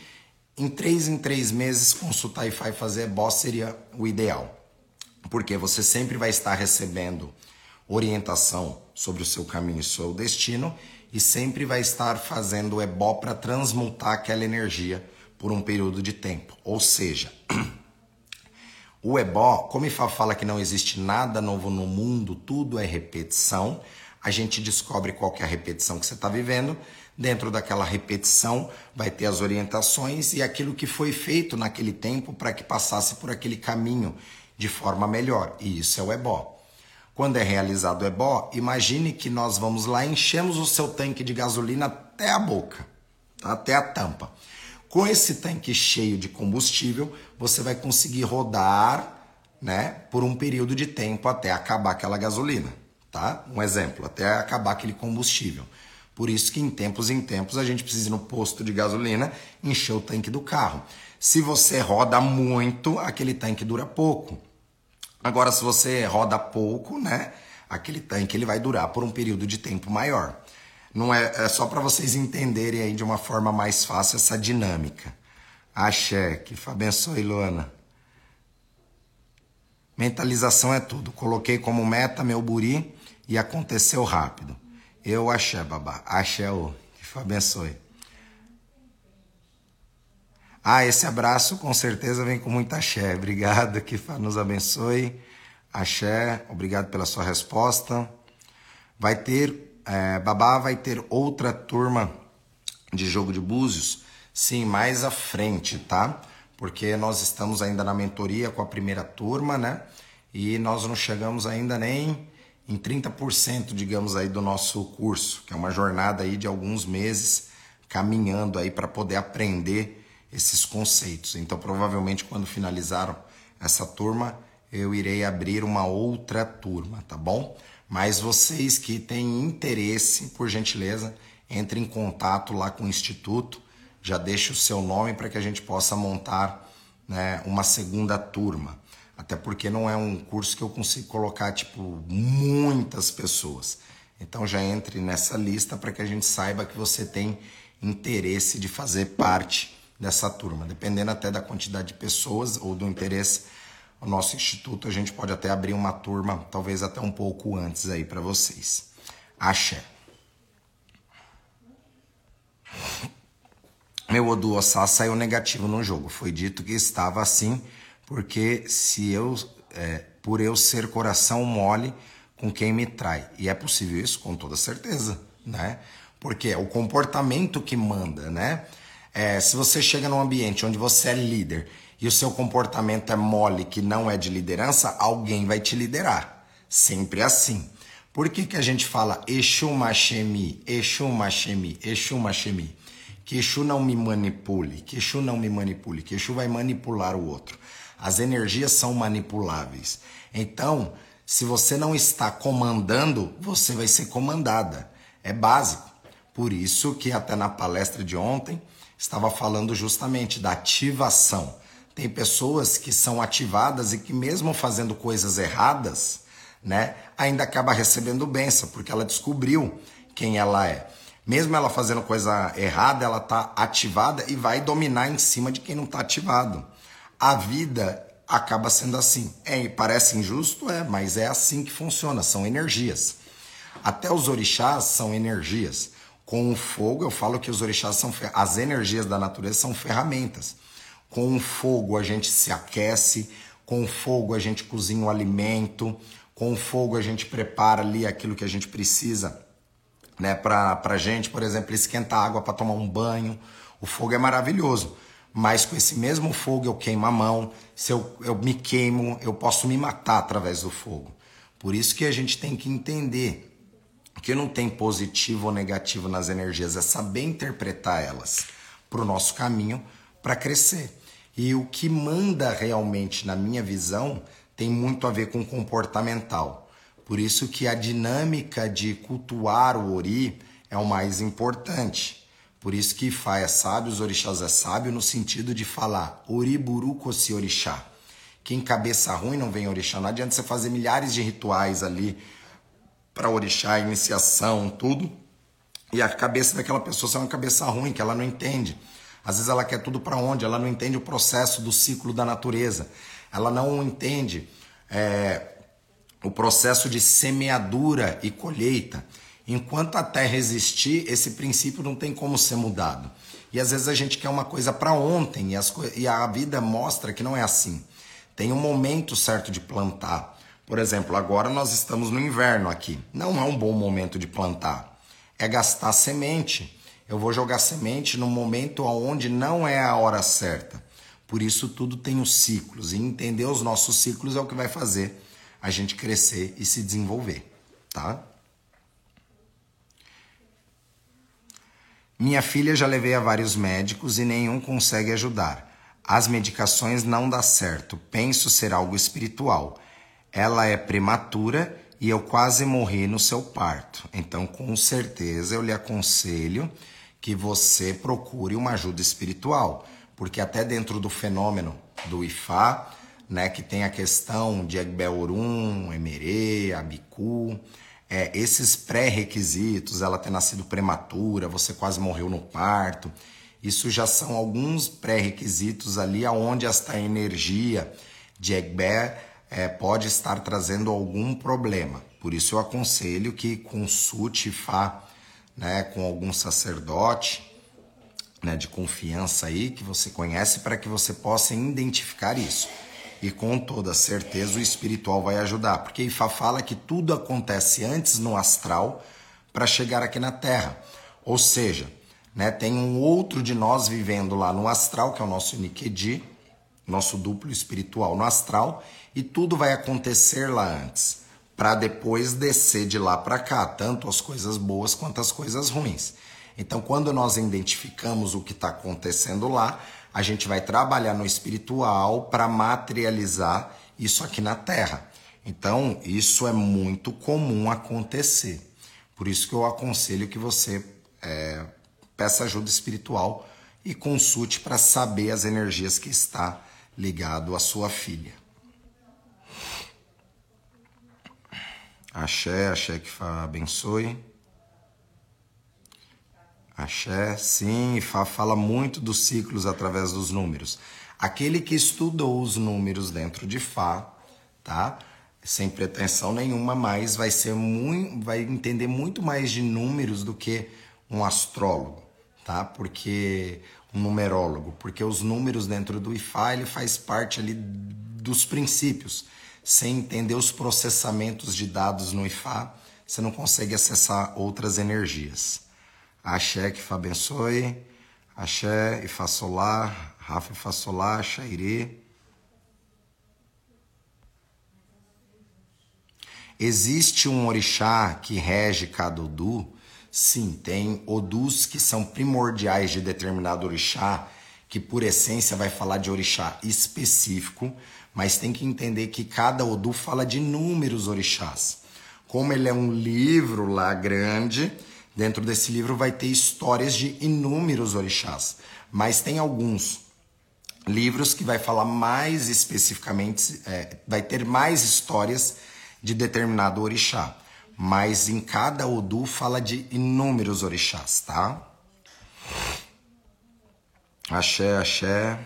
em três em três meses consultar e fazer boss seria o ideal. Porque você sempre vai estar recebendo orientação sobre o seu caminho e seu destino e sempre vai estar fazendo ebó para transmutar aquela energia por um período de tempo. Ou seja, O ebó, como Ifá fala que não existe nada novo no mundo, tudo é repetição, a gente descobre qual é a repetição que você está vivendo. Dentro daquela repetição vai ter as orientações e aquilo que foi feito naquele tempo para que passasse por aquele caminho de forma melhor. E isso é o ebó. Quando é realizado o ebó, imagine que nós vamos lá enchemos o seu tanque de gasolina até a boca, até a tampa. Com esse tanque cheio de combustível, você vai conseguir rodar, né, por um período de tempo até acabar aquela gasolina, tá? Um exemplo, até acabar aquele combustível. Por isso que em tempos em tempos a gente precisa ir no posto de gasolina encher o tanque do carro. Se você roda muito, aquele tanque dura pouco. Agora, se você roda pouco, né, aquele tanque ele vai durar por um período de tempo maior. Não é, é só para vocês entenderem aí de uma forma mais fácil essa dinâmica. Axé, que abençoe, Luana. Mentalização é tudo. Coloquei como meta meu buri e aconteceu rápido. Eu axé, babá. Axé, o que abençoe. Ah, esse abraço com certeza vem com muita axé. Obrigado, que nos abençoe. Axé, obrigado pela sua resposta. Vai ter é, Babá vai ter outra turma de jogo de búzios, sim, mais à frente, tá? Porque nós estamos ainda na mentoria com a primeira turma, né? E nós não chegamos ainda nem em 30%, digamos aí, do nosso curso, que é uma jornada aí de alguns meses caminhando aí para poder aprender esses conceitos. Então, provavelmente quando finalizaram essa turma, eu irei abrir uma outra turma, tá bom? Mas vocês que têm interesse, por gentileza, entre em contato lá com o Instituto, já deixe o seu nome para que a gente possa montar né, uma segunda turma. Até porque não é um curso que eu consigo colocar tipo muitas pessoas. Então já entre nessa lista para que a gente saiba que você tem interesse de fazer parte dessa turma. Dependendo até da quantidade de pessoas ou do interesse, o nosso instituto, a gente pode até abrir uma turma, talvez até um pouco antes aí para vocês. Axé. Meu Odu Ossá saiu negativo no jogo. Foi dito que estava assim, porque se eu, é, por eu ser coração mole com quem me trai. E é possível isso? Com toda certeza, né? Porque é o comportamento que manda, né? É, se você chega num ambiente onde você é líder e o seu comportamento é mole, que não é de liderança, alguém vai te liderar. Sempre assim. Por que, que a gente fala Exu Machemi, Exu Machemi, Exu Machemi? Que Exu não me manipule, que Exu não me manipule, que Exu vai manipular o outro. As energias são manipuláveis. Então, se você não está comandando, você vai ser comandada. É básico. Por isso que até na palestra de ontem estava falando justamente da ativação. Tem pessoas que são ativadas e que mesmo fazendo coisas erradas, né, ainda acaba recebendo benção, porque ela descobriu quem ela é. Mesmo ela fazendo coisa errada, ela está ativada e vai dominar em cima de quem não está ativado. A vida acaba sendo assim. É, parece injusto, é, mas é assim que funciona, são energias. Até os orixás são energias. Com o fogo, eu falo que os orixás são as energias da natureza são ferramentas. Com o fogo a gente se aquece, com o fogo a gente cozinha o alimento, com o fogo a gente prepara ali aquilo que a gente precisa, né, para pra gente, por exemplo, esquentar água para tomar um banho. O fogo é maravilhoso, mas com esse mesmo fogo eu queimo a mão, se eu, eu me queimo, eu posso me matar através do fogo. Por isso que a gente tem que entender que não tem positivo ou negativo nas energias, é saber interpretar elas para o nosso caminho para crescer. E o que manda realmente, na minha visão, tem muito a ver com comportamental. Por isso que a dinâmica de cultuar o ori é o mais importante. Por isso que Fá é sábio, os orixás é sábio, no sentido de falar oriburu kosi orixá. Quem cabeça ruim não vem orixá. Não adianta você fazer milhares de rituais ali para orixá, iniciação, tudo. E a cabeça daquela pessoa é uma cabeça ruim, que ela não entende. Às vezes ela quer tudo para onde? Ela não entende o processo do ciclo da natureza. Ela não entende é, o processo de semeadura e colheita. Enquanto a terra existir, esse princípio não tem como ser mudado. E às vezes a gente quer uma coisa para ontem e, as, e a vida mostra que não é assim. Tem um momento certo de plantar. Por exemplo, agora nós estamos no inverno aqui. Não é um bom momento de plantar. É gastar semente eu vou jogar semente no momento onde não é a hora certa. Por isso tudo tem os ciclos e entender os nossos ciclos é o que vai fazer a gente crescer e se desenvolver, tá? Minha filha já levei a vários médicos e nenhum consegue ajudar. As medicações não dá certo. Penso ser algo espiritual. Ela é prematura e eu quase morri no seu parto. Então, com certeza, eu lhe aconselho que você procure uma ajuda espiritual, porque até dentro do fenômeno do Ifá, né, que tem a questão de Egbeorum, Emerê, Abiku, é, esses pré-requisitos, ela ter nascido prematura, você quase morreu no parto, isso já são alguns pré-requisitos ali aonde esta energia de Egber é, pode estar trazendo algum problema. Por isso eu aconselho que consulte Ifá né, com algum sacerdote né, de confiança aí que você conhece para que você possa identificar isso. E com toda certeza o espiritual vai ajudar, porque Ifá fala que tudo acontece antes no astral para chegar aqui na Terra. Ou seja, né, tem um outro de nós vivendo lá no astral, que é o nosso Nikedi, nosso duplo espiritual no astral, e tudo vai acontecer lá antes para depois descer de lá para cá, tanto as coisas boas quanto as coisas ruins. Então, quando nós identificamos o que está acontecendo lá, a gente vai trabalhar no espiritual para materializar isso aqui na Terra. Então, isso é muito comum acontecer. Por isso que eu aconselho que você é, peça ajuda espiritual e consulte para saber as energias que está ligado à sua filha. Axé, axé que Fá abençoe. Axé, sim, Fá fala muito dos ciclos através dos números. Aquele que estudou os números dentro de Fá, tá? Sem pretensão nenhuma, mas vai ser muito, vai entender muito mais de números do que um astrólogo, tá? Porque um numerólogo, porque os números dentro do Ifá ele faz parte ali dos princípios. Sem entender os processamentos de dados no Ifá, você não consegue acessar outras energias. Axé que Fá abençoe, Axé e solar, Rafa Fassolá, Xairê. Existe um orixá que rege cada Odu? Sim, tem Odus que são primordiais de determinado orixá, que por essência vai falar de orixá específico, mas tem que entender que cada Odu fala de inúmeros orixás. Como ele é um livro lá grande, dentro desse livro vai ter histórias de inúmeros orixás, mas tem alguns livros que vai falar mais especificamente, é, vai ter mais histórias de determinado orixá. Mas em cada Odu fala de inúmeros orixás, tá? Axé, axé.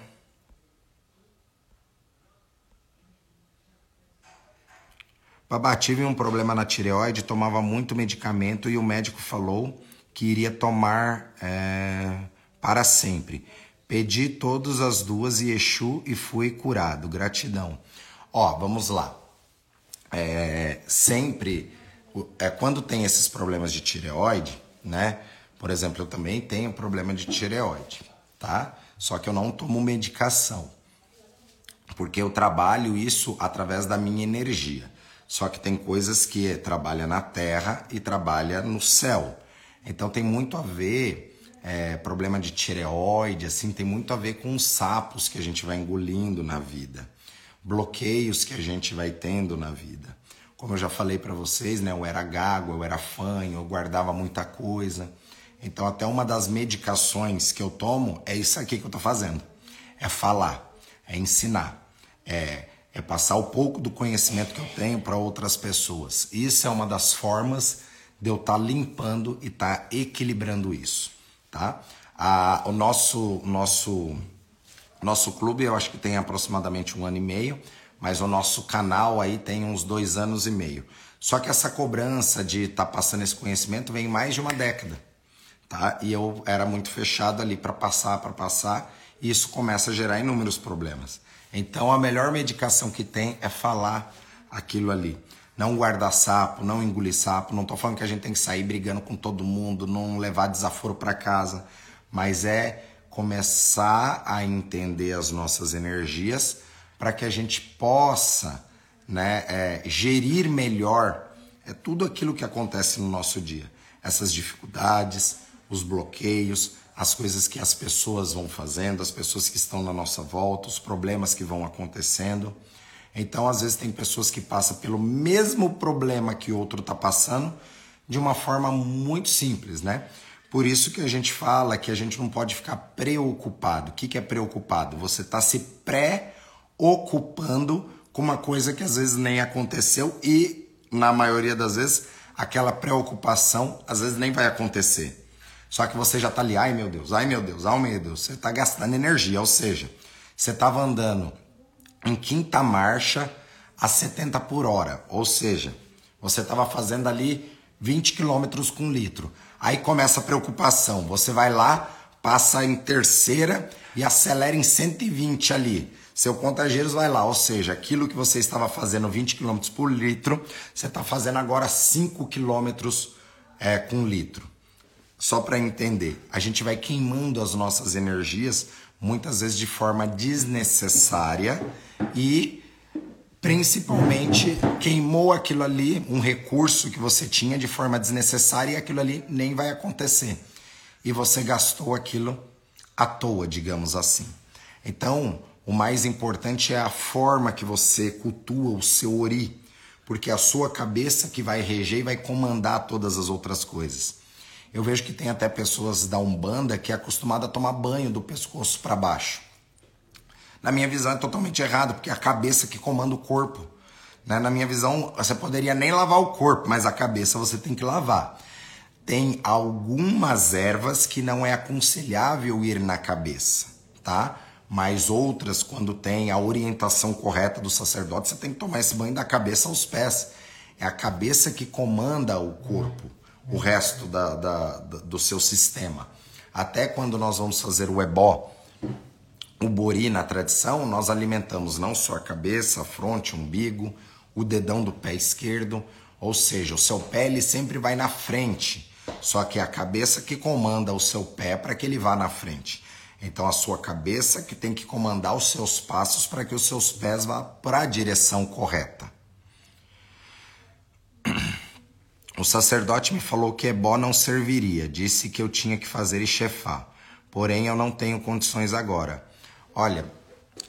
Babá, tive um problema na tireoide, tomava muito medicamento e o médico falou que iria tomar é, para sempre. Pedi todas as duas e Exu e fui curado. Gratidão. Ó, vamos lá. É, sempre, é, quando tem esses problemas de tireoide, né? Por exemplo, eu também tenho problema de tireoide, tá? Só que eu não tomo medicação. Porque eu trabalho isso através da minha energia. Só que tem coisas que trabalha na terra e trabalha no céu. Então tem muito a ver é, problema de tireoide, assim, tem muito a ver com os sapos que a gente vai engolindo na vida, bloqueios que a gente vai tendo na vida. Como eu já falei para vocês, né, eu era gago, eu era fanho, eu guardava muita coisa. Então, até uma das medicações que eu tomo é isso aqui que eu tô fazendo: é falar, é ensinar, é, passar o pouco do conhecimento que eu tenho para outras pessoas. Isso é uma das formas de eu estar tá limpando e estar tá equilibrando isso tá? O nosso, nosso, nosso clube eu acho que tem aproximadamente um ano e meio, mas o nosso canal aí tem uns dois anos e meio. Só que essa cobrança de estar tá passando esse conhecimento vem mais de uma década, tá? E eu era muito fechado ali para passar, para passar, e isso começa a gerar inúmeros problemas. Então a melhor medicação que tem é falar aquilo ali não guardar sapo, não engolir sapo. Não estou falando que a gente tem que sair brigando com todo mundo, não levar desaforo para casa, mas é começar a entender as nossas energias para que a gente possa né, é, gerir melhor é tudo aquilo que acontece no nosso dia. Essas dificuldades, os bloqueios, as coisas que as pessoas vão fazendo, as pessoas que estão na nossa volta, os problemas que vão acontecendo. Então, às vezes, tem pessoas que passam pelo mesmo problema que outro está passando de uma forma muito simples, né? Por isso que a gente fala que a gente não pode ficar preocupado. O que, que é preocupado? Você está se pré-ocupando com uma coisa que às vezes nem aconteceu e, na maioria das vezes, aquela preocupação às vezes nem vai acontecer. Só que você já está ali, ai meu Deus, ai meu Deus, ai meu Deus, você está gastando energia, ou seja, você estava andando em quinta marcha a 70 por hora. Ou seja, você estava fazendo ali 20 quilômetros com litro. Aí começa a preocupação. Você vai lá, passa em terceira e acelera em 120 ali. Seu contageiros vai lá, ou seja, aquilo que você estava fazendo 20 km por litro, você está fazendo agora 5 km é, com litro. Só para entender, a gente vai queimando as nossas energias muitas vezes de forma desnecessária e principalmente queimou aquilo ali, um recurso que você tinha de forma desnecessária e aquilo ali nem vai acontecer. E você gastou aquilo à toa, digamos assim. Então, o mais importante é a forma que você cultua o seu ori, porque é a sua cabeça que vai reger e vai comandar todas as outras coisas. Eu vejo que tem até pessoas da Umbanda que é acostumada a tomar banho do pescoço para baixo. Na minha visão é totalmente errado, porque é a cabeça que comanda o corpo. Né? Na minha visão, você poderia nem lavar o corpo, mas a cabeça você tem que lavar. Tem algumas ervas que não é aconselhável ir na cabeça, tá? mas outras, quando tem a orientação correta do sacerdote, você tem que tomar esse banho da cabeça aos pés. É a cabeça que comanda o corpo, o resto da, da, do seu sistema. Até quando nós vamos fazer o ebó, o bori na tradição, nós alimentamos não só a cabeça, a fronte, o umbigo, o dedão do pé esquerdo, ou seja, o seu pé ele sempre vai na frente, só que é a cabeça que comanda o seu pé para que ele vá na frente. Então a sua cabeça que tem que comandar os seus passos para que os seus pés vá para a direção correta. O sacerdote me falou que ebó não serviria, disse que eu tinha que fazer chefar. Porém, eu não tenho condições agora. Olha,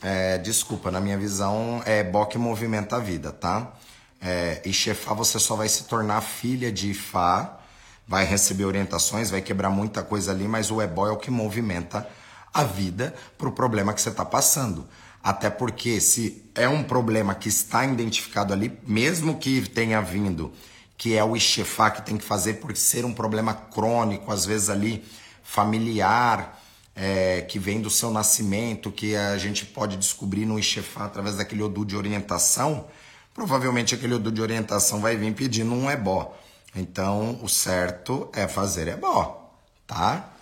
é, desculpa, na minha visão, é ebó que movimenta a vida, tá? É, e chefar você só vai se tornar filha de Ifá, vai receber orientações, vai quebrar muita coisa ali, mas o ebó é o que movimenta a vida para o problema que você está passando. Até porque se é um problema que está identificado ali, mesmo que tenha vindo, que é o Ixefá que tem que fazer por ser um problema crônico, às vezes ali familiar, é, que vem do seu nascimento, que a gente pode descobrir no Ixefá através daquele Odu de orientação, provavelmente aquele Odu de orientação vai vir pedindo um ebó. Então, o certo é fazer ebó, tá?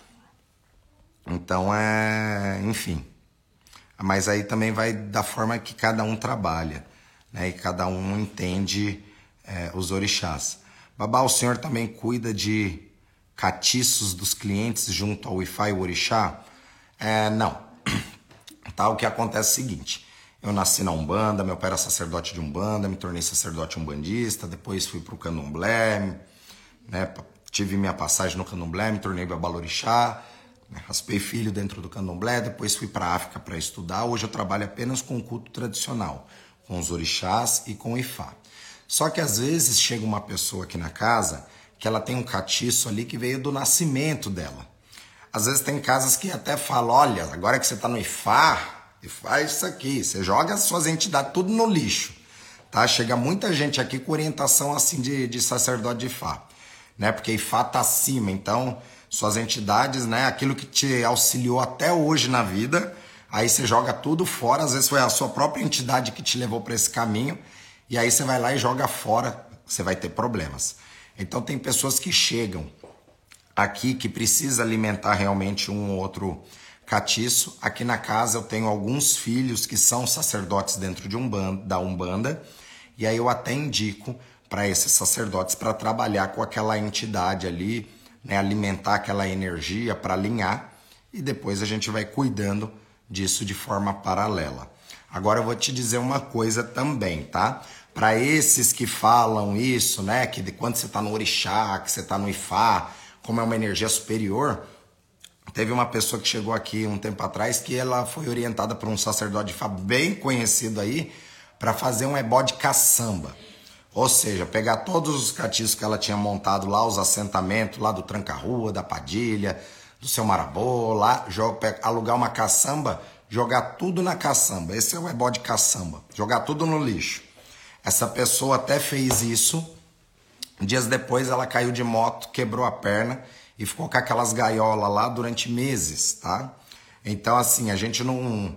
Então é, enfim. Mas aí também vai da forma que cada um trabalha, né? E cada um entende é, os orixás. Babá, o senhor também cuida de catiços dos clientes junto ao Wi-Fi Orixá? É, não. Tá, o que acontece é o seguinte. Eu nasci na Umbanda, meu pai era sacerdote de Umbanda, me tornei sacerdote umbandista, depois fui para o Candomblé, né, tive minha passagem no Candomblé, me tornei Babalorixá, né? Raspei filho dentro do candomblé, depois fui para África para estudar. Hoje eu trabalho apenas com o culto tradicional, com os orixás e com o Ifá. Só que às vezes chega uma pessoa aqui na casa que ela tem um catiço ali que veio do nascimento dela. Às vezes tem casas que até falam, olha, agora que você está no Ifá, Ifá é isso aqui, você joga as suas entidades tudo no lixo. Tá? Chega muita gente aqui com orientação assim de, de sacerdote de Ifá, né? Porque Ifá tá acima, então suas entidades, né? Aquilo que te auxiliou até hoje na vida. Aí você joga tudo fora, às vezes foi a sua própria entidade que te levou para esse caminho, e aí você vai lá e joga fora, você vai ter problemas. Então tem pessoas que chegam aqui que precisa alimentar realmente um ou outro catiço. Aqui na casa eu tenho alguns filhos que são sacerdotes dentro de um da Umbanda, e aí eu até indico para esses sacerdotes para trabalhar com aquela entidade ali, né, alimentar aquela energia para alinhar e depois a gente vai cuidando disso de forma paralela. Agora eu vou te dizer uma coisa também, tá? Para esses que falam isso, né, que de quando você está no orixá, que você está no ifá, como é uma energia superior, teve uma pessoa que chegou aqui um tempo atrás que ela foi orientada por um sacerdote de ifá bem conhecido aí para fazer um ebó de caçamba. Ou seja, pegar todos os catiscos que ela tinha montado lá, os assentamentos lá do Tranca-Rua, da Padilha, do seu Marabô, lá, alugar uma caçamba, jogar tudo na caçamba. Esse é o ebó de caçamba. Jogar tudo no lixo. Essa pessoa até fez isso. Dias depois ela caiu de moto, quebrou a perna e ficou com aquelas gaiolas lá durante meses, tá? Então, assim, a gente não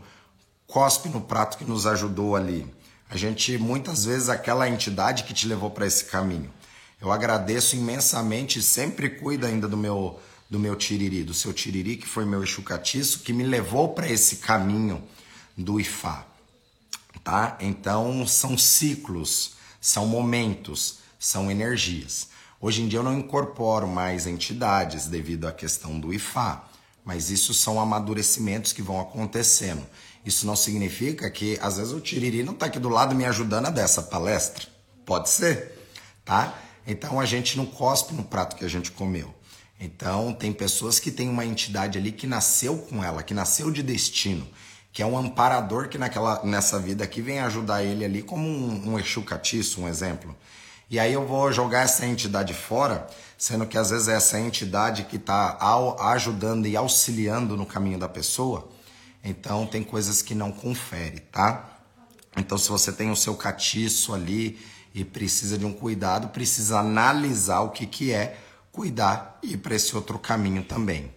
cospe no prato que nos ajudou ali. A gente muitas vezes aquela entidade que te levou para esse caminho. Eu agradeço imensamente sempre cuido ainda do meu do meu tiriri, do seu tiriri que foi meu exucatiço que me levou para esse caminho do Ifá. Tá? Então são ciclos, são momentos, são energias. Hoje em dia eu não incorporo mais entidades devido à questão do Ifá, mas isso são amadurecimentos que vão acontecendo. Isso não significa que às vezes o Tiriri não está aqui do lado me ajudando a dessa palestra. Pode ser, tá? Então a gente não cospe no prato que a gente comeu. Então tem pessoas que têm uma entidade ali que nasceu com ela, que nasceu de destino, que é um amparador que naquela, nessa vida aqui vem ajudar ele ali como um, um Exu Catiço, um exemplo. E aí eu vou jogar essa entidade fora, sendo que às vezes é essa entidade que está ajudando e auxiliando no caminho da pessoa então tem coisas que não confere, tá? Então se você tem o seu catiço ali e precisa de um cuidado, precisa analisar o que que é, cuidar e ir para esse outro caminho também.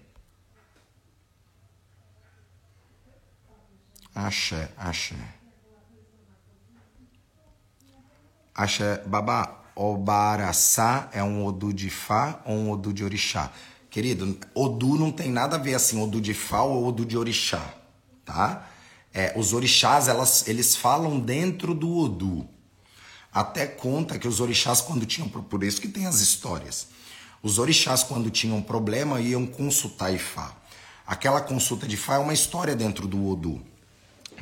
Axé, axé. Axé, babá, Obaraçá é um Odu de Fá ou um Odu de Orixá? Querido, Odu não tem nada a ver assim, Odu de Fá ou Odu de Orixá, tá? É, os orixás, elas, eles falam dentro do Odu. Até conta que os orixás, quando tinham. Por isso que tem as histórias. Os orixás, quando tinham problema, iam consultar Ifá. Aquela consulta de Ifá é uma história dentro do Odu.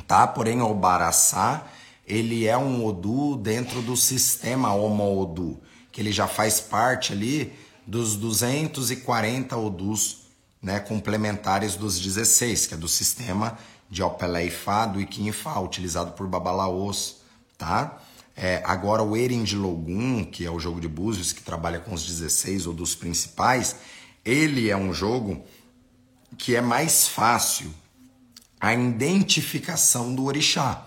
Tá? Porém, o Baraçá, ele é um Odu dentro do sistema Homo Odu, que ele já faz parte ali dos 240 Odus né, complementares dos 16, que é do sistema de Opelé Ifá, do Iquim Ifá, utilizado por Babalaos, tá? É, agora o Eren de Logun, que é o jogo de búzios que trabalha com os 16 ou dos principais, ele é um jogo que é mais fácil a identificação do orixá.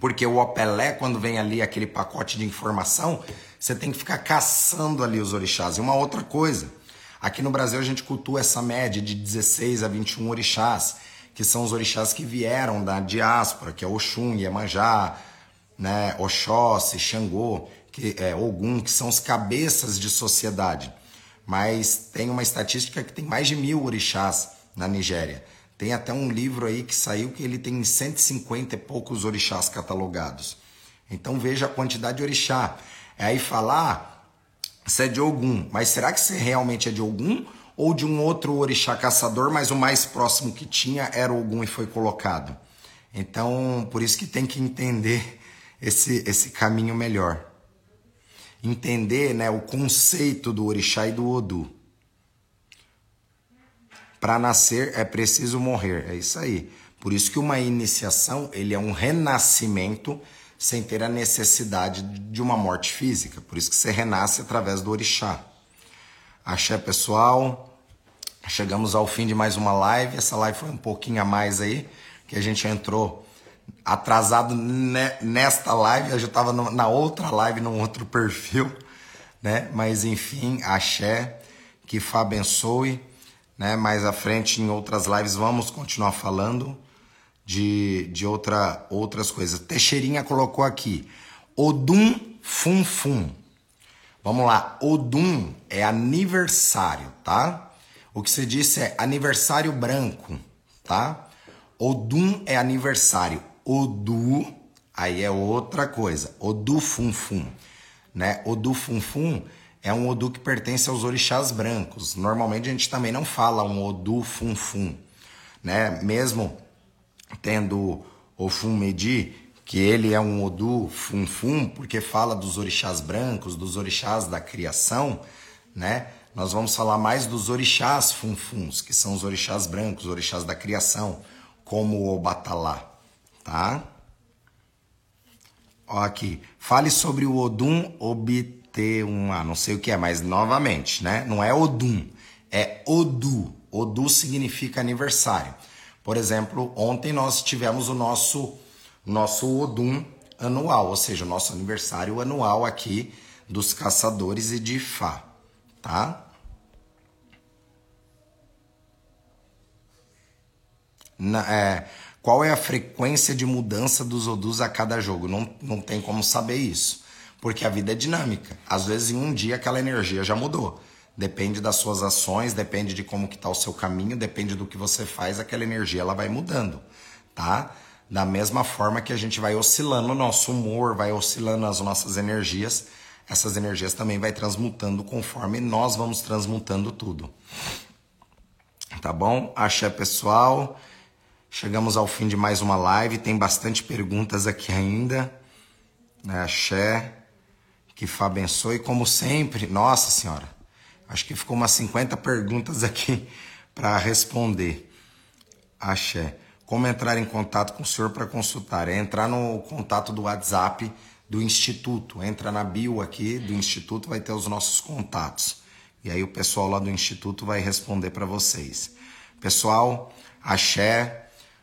Porque o Opelé, quando vem ali aquele pacote de informação, você tem que ficar caçando ali os orixás. E uma outra coisa, aqui no Brasil a gente cultua essa média de 16 a 21 orixás que são os orixás que vieram da diáspora, que é Oxum, Iemanjá, né, Oxóssi, Xangô, que é Ogum, que são os cabeças de sociedade. Mas tem uma estatística que tem mais de mil orixás na Nigéria. Tem até um livro aí que saiu que ele tem 150 e poucos orixás catalogados. Então veja a quantidade de orixá. É aí falar, você é de Ogum, mas será que você realmente é de Ogum ou de um outro orixá caçador, mas o mais próximo que tinha era Ogum e foi colocado. Então, por isso que tem que entender esse, esse caminho melhor. Entender né, o conceito do orixá e do Odu. Para nascer é preciso morrer, é isso aí. Por isso que uma iniciação ele é um renascimento sem ter a necessidade de uma morte física. Por isso que você renasce através do orixá. Axé, pessoal. Chegamos ao fim de mais uma live. Essa live foi um pouquinho a mais aí, que a gente entrou atrasado nesta live. Eu já estava na outra live, num outro perfil, né? Mas enfim, axé, que Fá abençoe. Né? Mais à frente, em outras lives, vamos continuar falando de, de outra, outras coisas. Teixeirinha colocou aqui. Odum Fum Fum. Vamos lá, Odum é aniversário, tá? O que você disse é aniversário branco, tá? Odum é aniversário. Odu, aí é outra coisa. Odu Fum, né? Odu Fum é um Odu que pertence aos orixás brancos. Normalmente a gente também não fala um Odu Fum, né? Mesmo tendo o Fum Medi, que ele é um Odu Funfun, porque fala dos orixás brancos, dos orixás da criação, né? Nós vamos falar mais dos orixás Funfuns, que são os orixás brancos, os orixás da criação, como o Batalá, tá? Ó aqui, fale sobre o Odum Obte1A, não sei o que é, mas novamente, né? Não é Odum, é Odu. Odu significa aniversário. Por exemplo, ontem nós tivemos o nosso nosso Odum anual, ou seja, o nosso aniversário anual aqui dos caçadores e de Fá, tá? Na, é, qual é a frequência de mudança dos Odus a cada jogo? Não, não tem como saber isso, porque a vida é dinâmica. Às vezes em um dia aquela energia já mudou. Depende das suas ações, depende de como que está o seu caminho, depende do que você faz, aquela energia ela vai mudando, tá? Da mesma forma que a gente vai oscilando o nosso humor, vai oscilando as nossas energias, essas energias também vai transmutando conforme nós vamos transmutando tudo. Tá bom? Axé pessoal. Chegamos ao fim de mais uma live. Tem bastante perguntas aqui ainda. Né? Axé. Que Fá abençoe. Como sempre, nossa senhora. Acho que ficou umas 50 perguntas aqui para responder. Axé. Como entrar em contato com o senhor para consultar? É entrar no contato do WhatsApp do Instituto. Entra na bio aqui do Instituto, vai ter os nossos contatos. E aí o pessoal lá do Instituto vai responder para vocês. Pessoal, axé,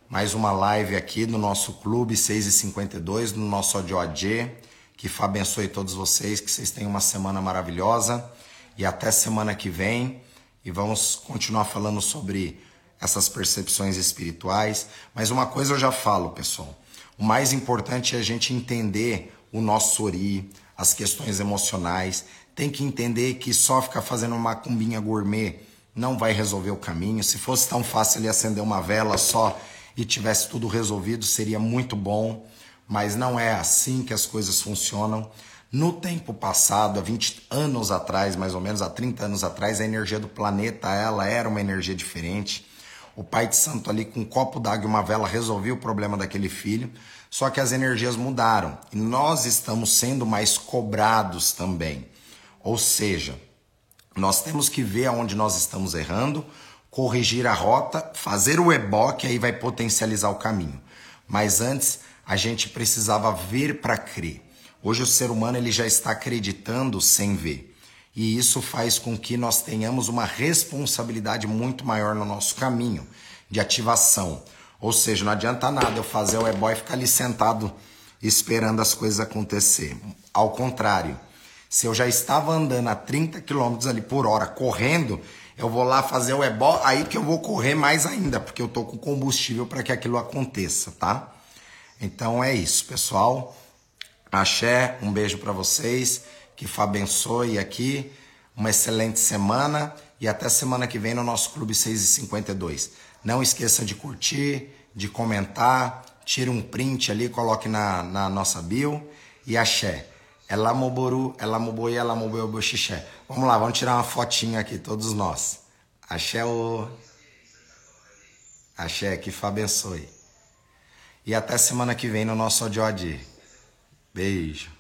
mais uma live aqui no nosso clube 652, no nosso ODOAD. Que Fá abençoe todos vocês, que vocês tenham uma semana maravilhosa. E até semana que vem. E vamos continuar falando sobre essas percepções espirituais. Mas uma coisa eu já falo, pessoal. O mais importante é a gente entender o nosso sori, as questões emocionais. Tem que entender que só ficar fazendo uma cumbinha gourmet não vai resolver o caminho. Se fosse tão fácil ele acender uma vela só e tivesse tudo resolvido, seria muito bom. Mas não é assim que as coisas funcionam. No tempo passado, há 20 anos atrás, mais ou menos, há 30 anos atrás, a energia do planeta ela era uma energia diferente. O pai de santo ali com um copo d'água e uma vela resolveu o problema daquele filho. Só que as energias mudaram e nós estamos sendo mais cobrados também. Ou seja, nós temos que ver aonde nós estamos errando, corrigir a rota, fazer o eboque, aí vai potencializar o caminho. Mas antes, a gente precisava ver para crer. Hoje o ser humano ele já está acreditando sem ver. E isso faz com que nós tenhamos uma responsabilidade muito maior no nosso caminho de ativação. Ou seja, não adianta nada eu fazer o e-boy e ficar ali sentado esperando as coisas acontecer. Ao contrário, se eu já estava andando a 30 km ali por hora correndo, eu vou lá fazer o ebó, aí que eu vou correr mais ainda, porque eu tô com combustível para que aquilo aconteça, tá? Então é isso, pessoal. Axé, um beijo para vocês, que Fá abençoe aqui, uma excelente semana e até semana que vem no nosso Clube 652. Não esqueça de curtir, de comentar, tire um print ali, coloque na, na nossa bio e axé. Ela moboru, ela moboi, ela moboi boxixé. Vamos lá, vamos tirar uma fotinha aqui, todos nós. Axé o... Axé, que Fá abençoe. E até semana que vem no nosso Odiodi. Beijo.